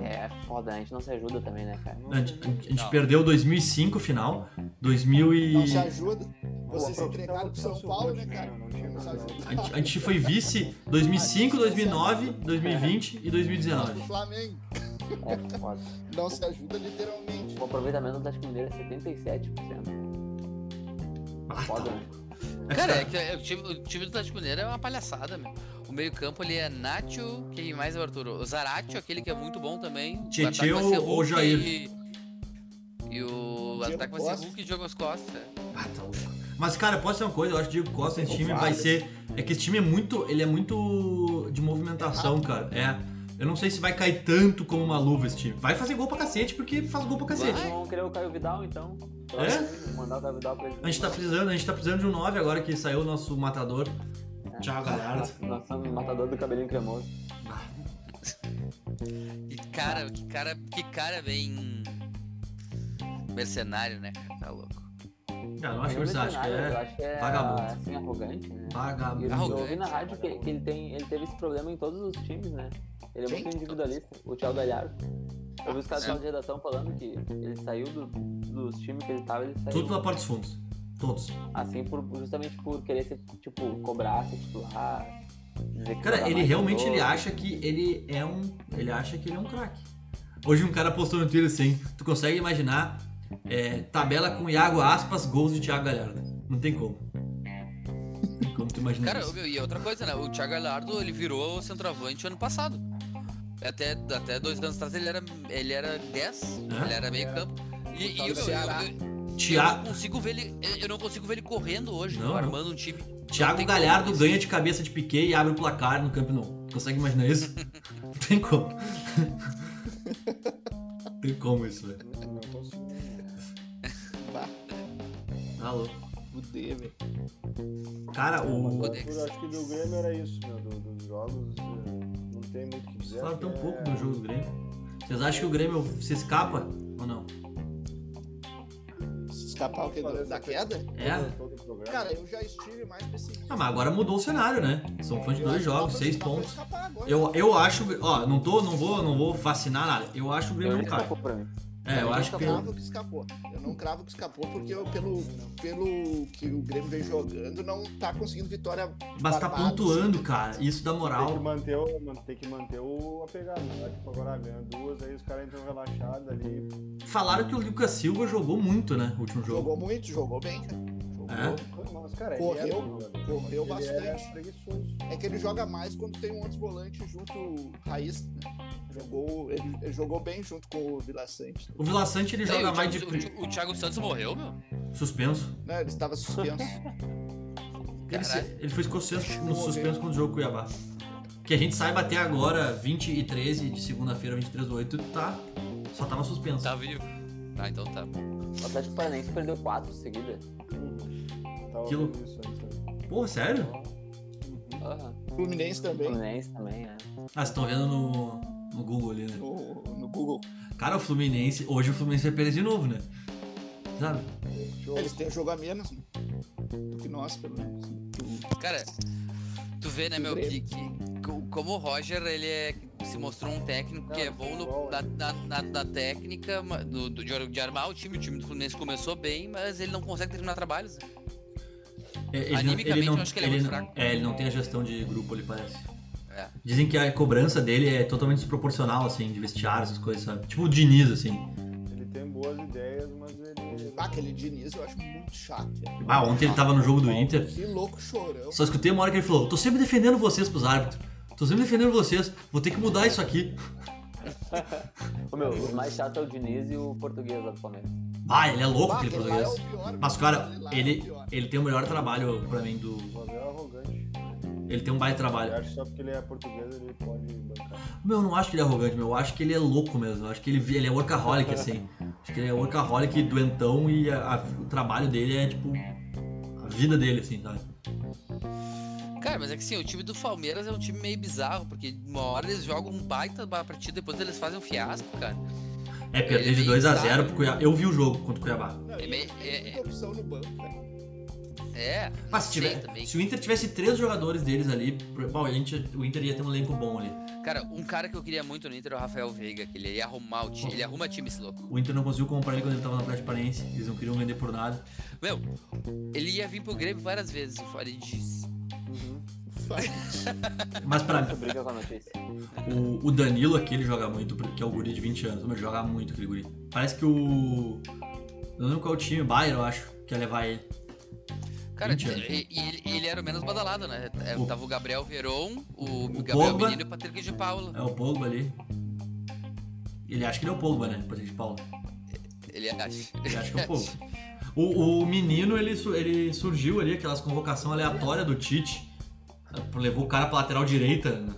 É foda, a gente não se ajuda também, né, cara? A gente, a gente- a gente Não. perdeu 2005 final, 2000 e... Não se ajuda. Vocês a entregaram pro São Paulo, né, cara? Se. A gente, a gente foi vice 2005, 2009, 2020 e 2019. O Flamengo É foda. não se ajuda literalmente. O aproveitamento do Atlético Mineiro é 77%. Ah, Foda, tá. né? Cara, é que é- o, time, o time do Atlético Mineiro é uma palhaçada, meu. O meio-campo ali é Nacho, quem mais é o Arthur? O Zaratio, aquele que é muito bom também. Vai ou- ser Jair? E, e o Diego ataque vai Costa. ser Hulk e Diogo Costa. Ah, tá louco. Mas, cara, posso dizer uma coisa? Eu acho que o Diego Costa, esse time vai ser. É que esse time é muito. Ele é muito de movimentação, cara. É. Eu não sei se vai cair tanto como uma luva esse time. Vai fazer gol pra cacete, porque faz gol pra cacete. Vocês vão querer o Caio Vidal, então? É? Vou mandar o Caio Vidal pra eles. A gente tá precisando, a gente tá precisando de um 9 agora que saiu o nosso matador. Somos o matador do cabelinho cremoso. Que cara, que cara, que cara bem mercenário, né? Tá louco. Cara, não acho que Ele você acha que mercenário, Eu é acho que é vagabundo. assim, arrogante, né? Vagabundo. eu Arrogante, ouvi na rádio que, que ele, tem, ele teve esse problema em todos os times, né? Ele é Quem? muito individualista, o Thiago Galhardo. Eu vi os caras É. de redação falando que ele saiu do- dos times que ele tava, ele saiu Tudo pela porta dos fundos. Todos. assim por, justamente por querer ser, tipo, cobrar, ser titular. Dizer que Cara, ele realmente ele acha que ele é um. Ele acha que ele é um craque. Hoje um cara postou no Twitter assim, tu consegue imaginar é, tabela com Iago Aspas, gols de Thiago Galhardo. Não tem como. Não tem como tu imaginar Cara, isso. e outra coisa, né? O Thiago Galhardo, ele virou centroavante ano passado. Até, até dois anos atrás ele era, ele era 10, É? ele era meio campo. E, e Por causa eu, do eu, não consigo ver ele. eu- não consigo ver ele correndo hoje, Não, armando um time. Thiago Galhardo como ganha de cabeça de Piquet e abre o placar no Camp Nou. Consegue imaginar isso? Não tem como. Não tem como isso, velho. Não consigo. Tá louco. fuder, velho. Cara, o. Codex. eu acho que do Grêmio era isso, meu, do- dos jogos. eh, Não tem muito o que dizer. Falaram tão que pouco é- do jogo do Grêmio. Vocês acham que o Grêmio se escapa ou não? Escapar o quê? do- Da queda? É? Cara, eu já estive mais pessimista. Ah, mas agora mudou o cenário, né? São fãs de dois que jogos, seis pontos. Eu, eu acho, ó, não tô, não vou, não vou vacinar nada. Eu acho que o Grêmio Ele não É, eu não acho que cravo que escapou. Eu não cravo que escapou porque eu, pelo, pelo que o Grêmio vem jogando, não tá conseguindo vitória. mas tá pontuando, assim. cara. Isso dá Tem que moral. manter o, tem que manter o, a pegada, né? Tipo, agora ganha duas, aí os caras entram relaxados ali. Falaram que o Lucas Silva jogou muito, né, no último jogo. Jogou muito, jogou bem, cara. Jogou. É? Mas, cara, Correu, ele é correu ele é bastante. preguiçoso. É que ele joga mais quando tem um outro volante junto raiz. Né? Jogou, ele, ele jogou bem junto com o Vila Sante. O Vila Sante ele Ei, joga o, mais de o, o Thiago Santos morreu, meu? suspenso. Né? Ele estava suspenso. Ele, se- ele foi suspenso no suspenso contra o jogo Cuiabá. Que a gente saiba até agora, 20 e 13 de segunda-feira, 23 do 8, tá. Só tava suspenso. Tá vivo. Ah, então tá. O Atlético Paranaense perdeu quatro seguidas. Tava antes também. Porra, sério? Aham. Fluminense também, Fluminense também, é. Ah, vocês estão vendo no, no Google ali, né? no, no Google. Cara, o Fluminense, hoje o Fluminense vai perder de novo, né? Sabe? Eles têm um jogo a menos né? do que nós, pelo menos. Cara, tu vê, né, meu, que, que- co- como o Roger, ele é, se mostrou um técnico que Não, é bom no- futebol, na, na, na- na técnica do, do- de, de armar o time. O time do Fluminense começou bem, mas ele não consegue terminar trabalhos. né? É, Ele, não- Animicamente, ele não, eu acho que ele é ele muito não- fraco. É, ele não tem a gestão de grupo, ele parece. É. Dizem que a cobrança dele é totalmente desproporcional, assim, de vestiário, essas coisas, sabe? Tipo o Diniz, assim. Ele tem boas ideias, mas ele. Ah, aquele Diniz eu acho muito chato. velho. Ah, ontem ele tava no jogo do Inter. Que louco chorão. Só escutei uma hora que ele falou: tô sempre defendendo vocês pros árbitros. Tô sempre defendendo vocês. Vou ter que mudar isso aqui. Ô, meu, o mais chato é o Diniz e o português lá do Palmeiras. Ah, ele é louco, aquele é português. o pior, Mas, cara, é o ele, pior. ele tem o melhor trabalho pra mim do. Ele tem um baita Eu trabalho. acho que só porque ele é português ele pode bancar. Meu, eu não acho que ele é arrogante, meu. Eu acho que ele é louco mesmo. Eu acho que ele, ele é workaholic, assim. Acho que ele é workaholic, doentão e a- a- o trabalho dele é, tipo, a vida dele, assim, sabe? Cara, mas é que sim, o time do Palmeiras é um time meio bizarro, porque uma hora eles jogam um baita ba- partida, depois eles fazem um fiasco, cara. É, perder de é 2x0 bizarro. pro Cuiabá. Eu vi o jogo contra o Cuiabá. Não, É e meio- é- muita opção no banco, velho. É, Mas se, tiver, também. se o Inter tivesse três jogadores deles ali, bom, a gente, o Inter ia ter um elenco bom ali. Cara, um cara que eu queria muito no Inter é o Rafael Veiga, que ele ia arrumar o time, ele arruma time esse louco. O Inter não conseguiu comprar ele quando ele tava na Atlético Paranaense. Eles não queriam vender por nada. Meu, ele ia vir pro Grêmio várias vezes, o Farid disse. Mas pra notícia. o, o Danilo aquele joga muito, que é o guri de 20 anos. Mas joga muito aquele guri. Parece que o. Eu não lembro qual é o time, o Bayern, eu acho, que ia levar ele. Cara, 20 anos. e, e ele, era o menos badalado, né? É, O- Tava o Gabriel Veron, o, O Gabriel Pogba. Menino e o Patrick de Paula. É o Pogba ali. Ele acha que ele é o Pogba, né? Patrick de Paula. Ele acha. Ele acha que é o Pogba. O, o menino, ele, ele surgiu ali, aquelas convocação aleatória do Tite. Levou o cara pra lateral direita. né?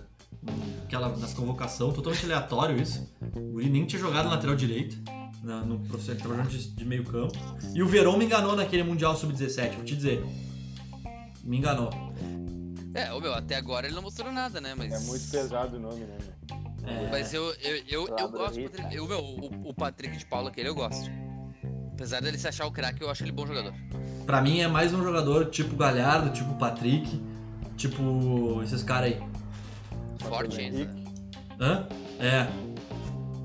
Aquela, nas convocação, totalmente aleatório isso. O Guri nem tinha jogado na lateral direita. Na- no processo, jogando de, de meio campo. E o Verón me enganou naquele Mundial Sub-17, vou te dizer. Me enganou. É, ô meu, até agora ele não mostrou nada, né? Mas. É muito pesado o nome, né? É, Mas eu, eu, eu, eu Pablo gosto do. Patrick. Eu, meu, o, o Patrick de Paula, aquele eu gosto. Apesar dele se achar o craque, eu acho ele bom jogador. Pra mim é mais um jogador tipo Galhardo, tipo Patrick, tipo esses caras aí. Forte ainda. Hã? É.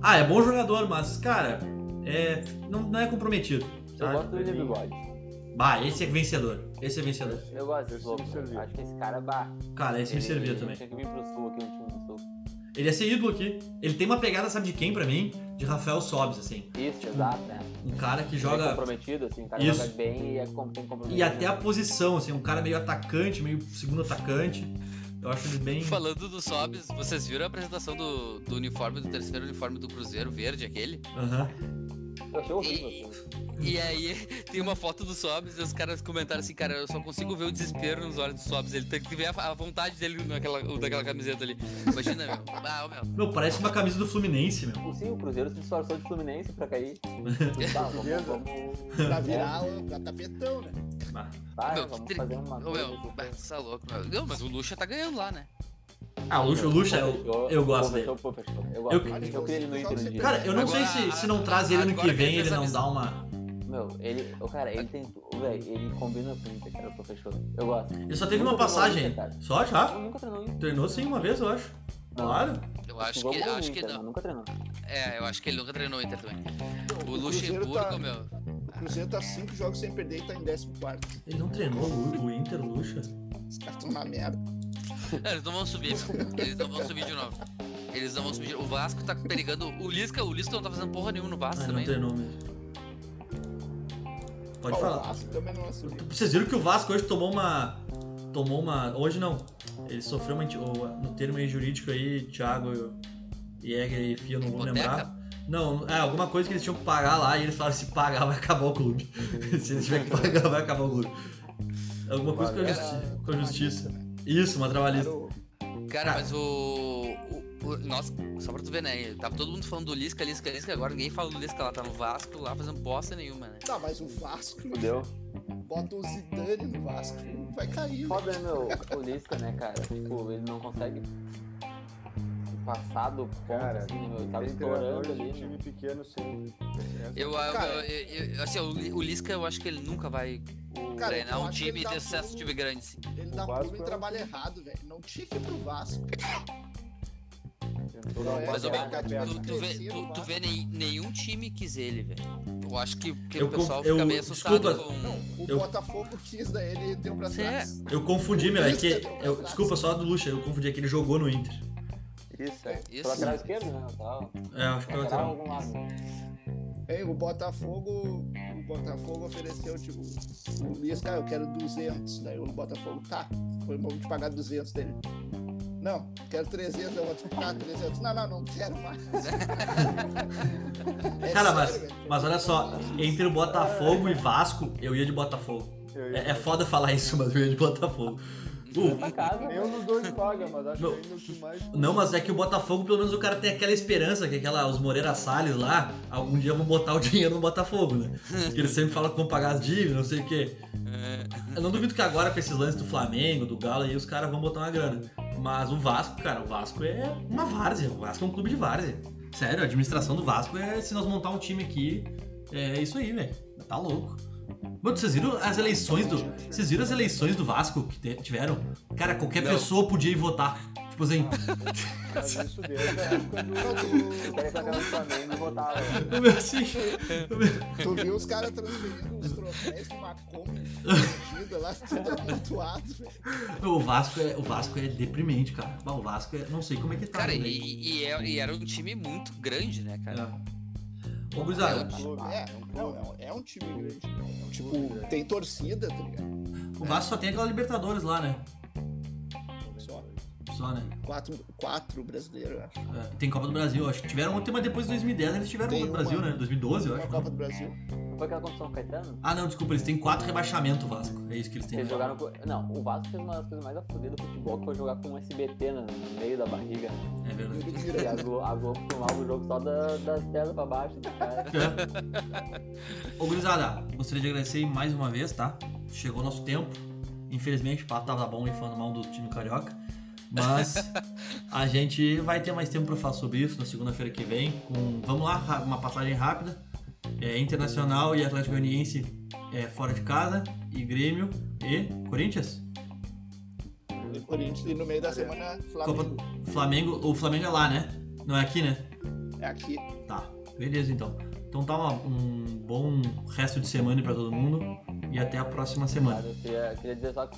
Ah, é bom jogador, mas, cara, é. Não, não é comprometido. Eu Sabe? gosto do William Bigode. Bah, esse é vencedor. Esse é vencedor. Eu gosto desse Esse louco. me serviu. Acho que esse cara, bah. Cara, esse me ele- servia ele também. Tinha que vir pro sul aqui, um time do sul. Ele ia ser ídolo aqui. Ele tem uma pegada, sabe de quem pra mim? De Rafael Sobes, assim. Isso, exato, né? Um cara que joga. comprometido, assim, o cara Isso. joga bem e é com- tem compromisso. E até a posição, assim, um cara meio atacante, meio segundo atacante. Eu acho ele bem. Falando do Sobs, vocês viram a apresentação do, do uniforme, do terceiro uniforme do Cruzeiro, verde, aquele? Aham. Eu achei horrível, assim. E aí tem uma foto do Sobs e os caras comentaram assim, cara, eu só consigo ver o desespero nos olhos do Sobs. Ele tem que ver a, a vontade dele naquela, daquela camiseta ali. Imagina, meu. Ah, meu. Meu, parece uma camisa do Fluminense, meu. Sim, o Cruzeiro se disfarçou de Fluminense pra cair. Tá, vamos, vamos, Pra virar o pra tapetão, né? Ah, tá, Meu, vamos tri- fazer uma Ô, coisa. meu, bah, é louco, meu. Não, mas o Lucha tá ganhando lá, né? Ah, o Lucha, o Lucha, eu, eu gosto dele. Eu Eu- queria ele no Inter um dia. Cara, eu não Agora, sei se, se não traz ele no que que vem, ele não dá uma. Meu, ele. O cara, ele tem. Velho, ele combina com o Inter, cara, o fechou. Eu gosto. Ele só teve uma passagem. Inter. Só já? Eu nunca treinou Inter. Treinou sim uma vez, eu acho. Claro. Eu acho que, acho que Inter, não. mas Nunca treinou. É, eu acho que ele nunca treinou o Inter também. O O Luxemburgo, tá- meu. O Cruzeiro tá cinco jogos sem perder e tá em 14. Ele não treinou o, o Inter, o Lucha. Os caras estão na merda. Não, eles não vão subir. Eles não vão subir de novo. Eles não vão subir. O Vasco tá perigando. O Lisca, o Lisca não tá fazendo porra nenhuma no Vasco Ah, ele não também. treinou mesmo. Pode Ó, O falar. Vasco também não assumiu. Vocês viram que o Vasco hoje tomou uma. Tomou uma. Hoje não. Ele sofreu uma. o- No termo aí jurídico aí, Thiago. E é e FIA não vou Hipoteca? lembrar. Não, é alguma coisa que eles tinham que pagar lá e eles falaram se pagar vai acabar o clube. se eles tiverem que pagar, vai acabar o clube. Alguma coisa com a, justi com a justiça. Isso, uma trabalhista. Cara, mas o, o, o- Nossa, só pra tu ver, né? Tava todo mundo falando do Lisca, Lisca, Lisca. Agora ninguém fala do Lisca lá. Tá no Vasco lá fazendo bosta nenhuma, né? Tá, mas o Vasco. Fudeu. Bota o Zidane no Vasco. Vai cair. Foda, né, meu? O Lisca, né, cara? Tipo, ele não consegue passar do ponto, Cara, assim, né, meu? Tava estourando ali, time né? pequeno sempre. Essa- Eu, eu, Cara- eu- eu- assim, o, o Lisca eu acho que ele nunca vai Cara, treinar eu um time de sucesso, time grande. assim. Ele O dá Vasco em é um- trabalho errado, velho. Não tinha que ir pro Vasco. é, uma Mas, ô, meu, tu, tu vê, tu, tu vê nem- nenhum time quis ele, velho. Eu acho que, que Eu o pessoal eu- fica meio assustado desculpa. com. Não, o Eu- Botafogo quis, daí ele deu pra Cê trás. Eu confundi, meu. É que. Eu- desculpa, só do Lucha, eu confundi é que ele jogou no Inter. Isso, é. Isso. Lateral esquerda, né? Tá, É, acho que é o lateral algum lado. Hein, o Botafogo, o Botafogo ofereceu, tipo, o Lisca, ah, eu quero 200. Daí o Botafogo, tá, foi bom te pagar 200 dele. Não, quero 300, eu vou te pagar 300. Não, não, não quero mais. É Cara, sério, mas, velho. mas olha só, entre o Botafogo e Vasco, eu ia de Botafogo. É, é foda falar isso, mas eu ia de Botafogo. Uh, Pra casa, Nenhum dos dois paga, mas acho Não. que ainda que mais. não, mas é que o Botafogo, pelo menos o cara tem aquela esperança que aquela, os Moreira Salles lá, algum dia vão botar o dinheiro no Botafogo, né? Porque eles sempre falam que vão pagar as dívidas, não sei o quê. Eu não duvido que agora com esses lances do Flamengo, do Galo aí, os caras vão botar uma grana. Mas o Vasco, cara, o Vasco é uma várzea. O Vasco é um clube de várzea. Sério, a administração do Vasco é se nós montar um time aqui, é isso aí, velho. Tá louco. Mano, vocês viram as eleições do. Vocês viram as eleições do Vasco que te- tiveram? Cara, qualquer Não. pessoa podia ir votar. Tipo assim, Mas isso desde a época do. eu queria pegar no Flamengo e botava. assim. Tu viu os caras transferindo os troféus com uma Kombi fudida lá, tudo amontoado, velho. O Vasco é, o Vasco é deprimente, cara. O Vasco é. Não sei como é que tá. Cara, velho. e, e, é- e era um time muito grande, né, cara? É. Ô, gurizada, clube. É, não, é um- é um time grande. né? Tipo, tem torcida, tá ligado? o Vasco só tem aquela Libertadores lá, né? Só né? quatro, quatro brasileiros, eu acho. É, tem Copa do Brasil, acho que tiveram uma, mas depois de 2010 eles tiveram Tem Copa do Brasil, uma- né? 2012, eu acho. Copa do Brasil. Não foi aquela contra o São Caetano? Ah, não, desculpa, eles têm quatro rebaixamentos, Vasco. É isso que eles têm. Eles jogaram com... Não, o Vasco fez uma das coisas mais afudidas do futebol, que foi jogar com um SBT no no meio da barriga. né? É verdade. E a. Globo, a Globo filmava o jogo só da- das telas pra baixo do cara. Ô, gurizada, gostaria de agradecer mais uma vez, tá? Chegou o nosso tempo. Infelizmente, o papo tava bom e falando mal do time carioca. Mas a gente vai ter mais tempo pra falar sobre isso na segunda-feira que vem. Com, vamos lá, uma passagem rápida. É, Internacional e Atlético Goianiense é, fora de casa. E Grêmio e Corinthians? E Corinthians e no meio da semana, Copa, Flamengo. Flamengo. O Flamengo é lá, né? Não é aqui, né? É aqui. Tá, beleza então. Então tá uma- um bom resto de semana pra todo mundo. E até a próxima semana. Cara, eu queria, queria dizer só que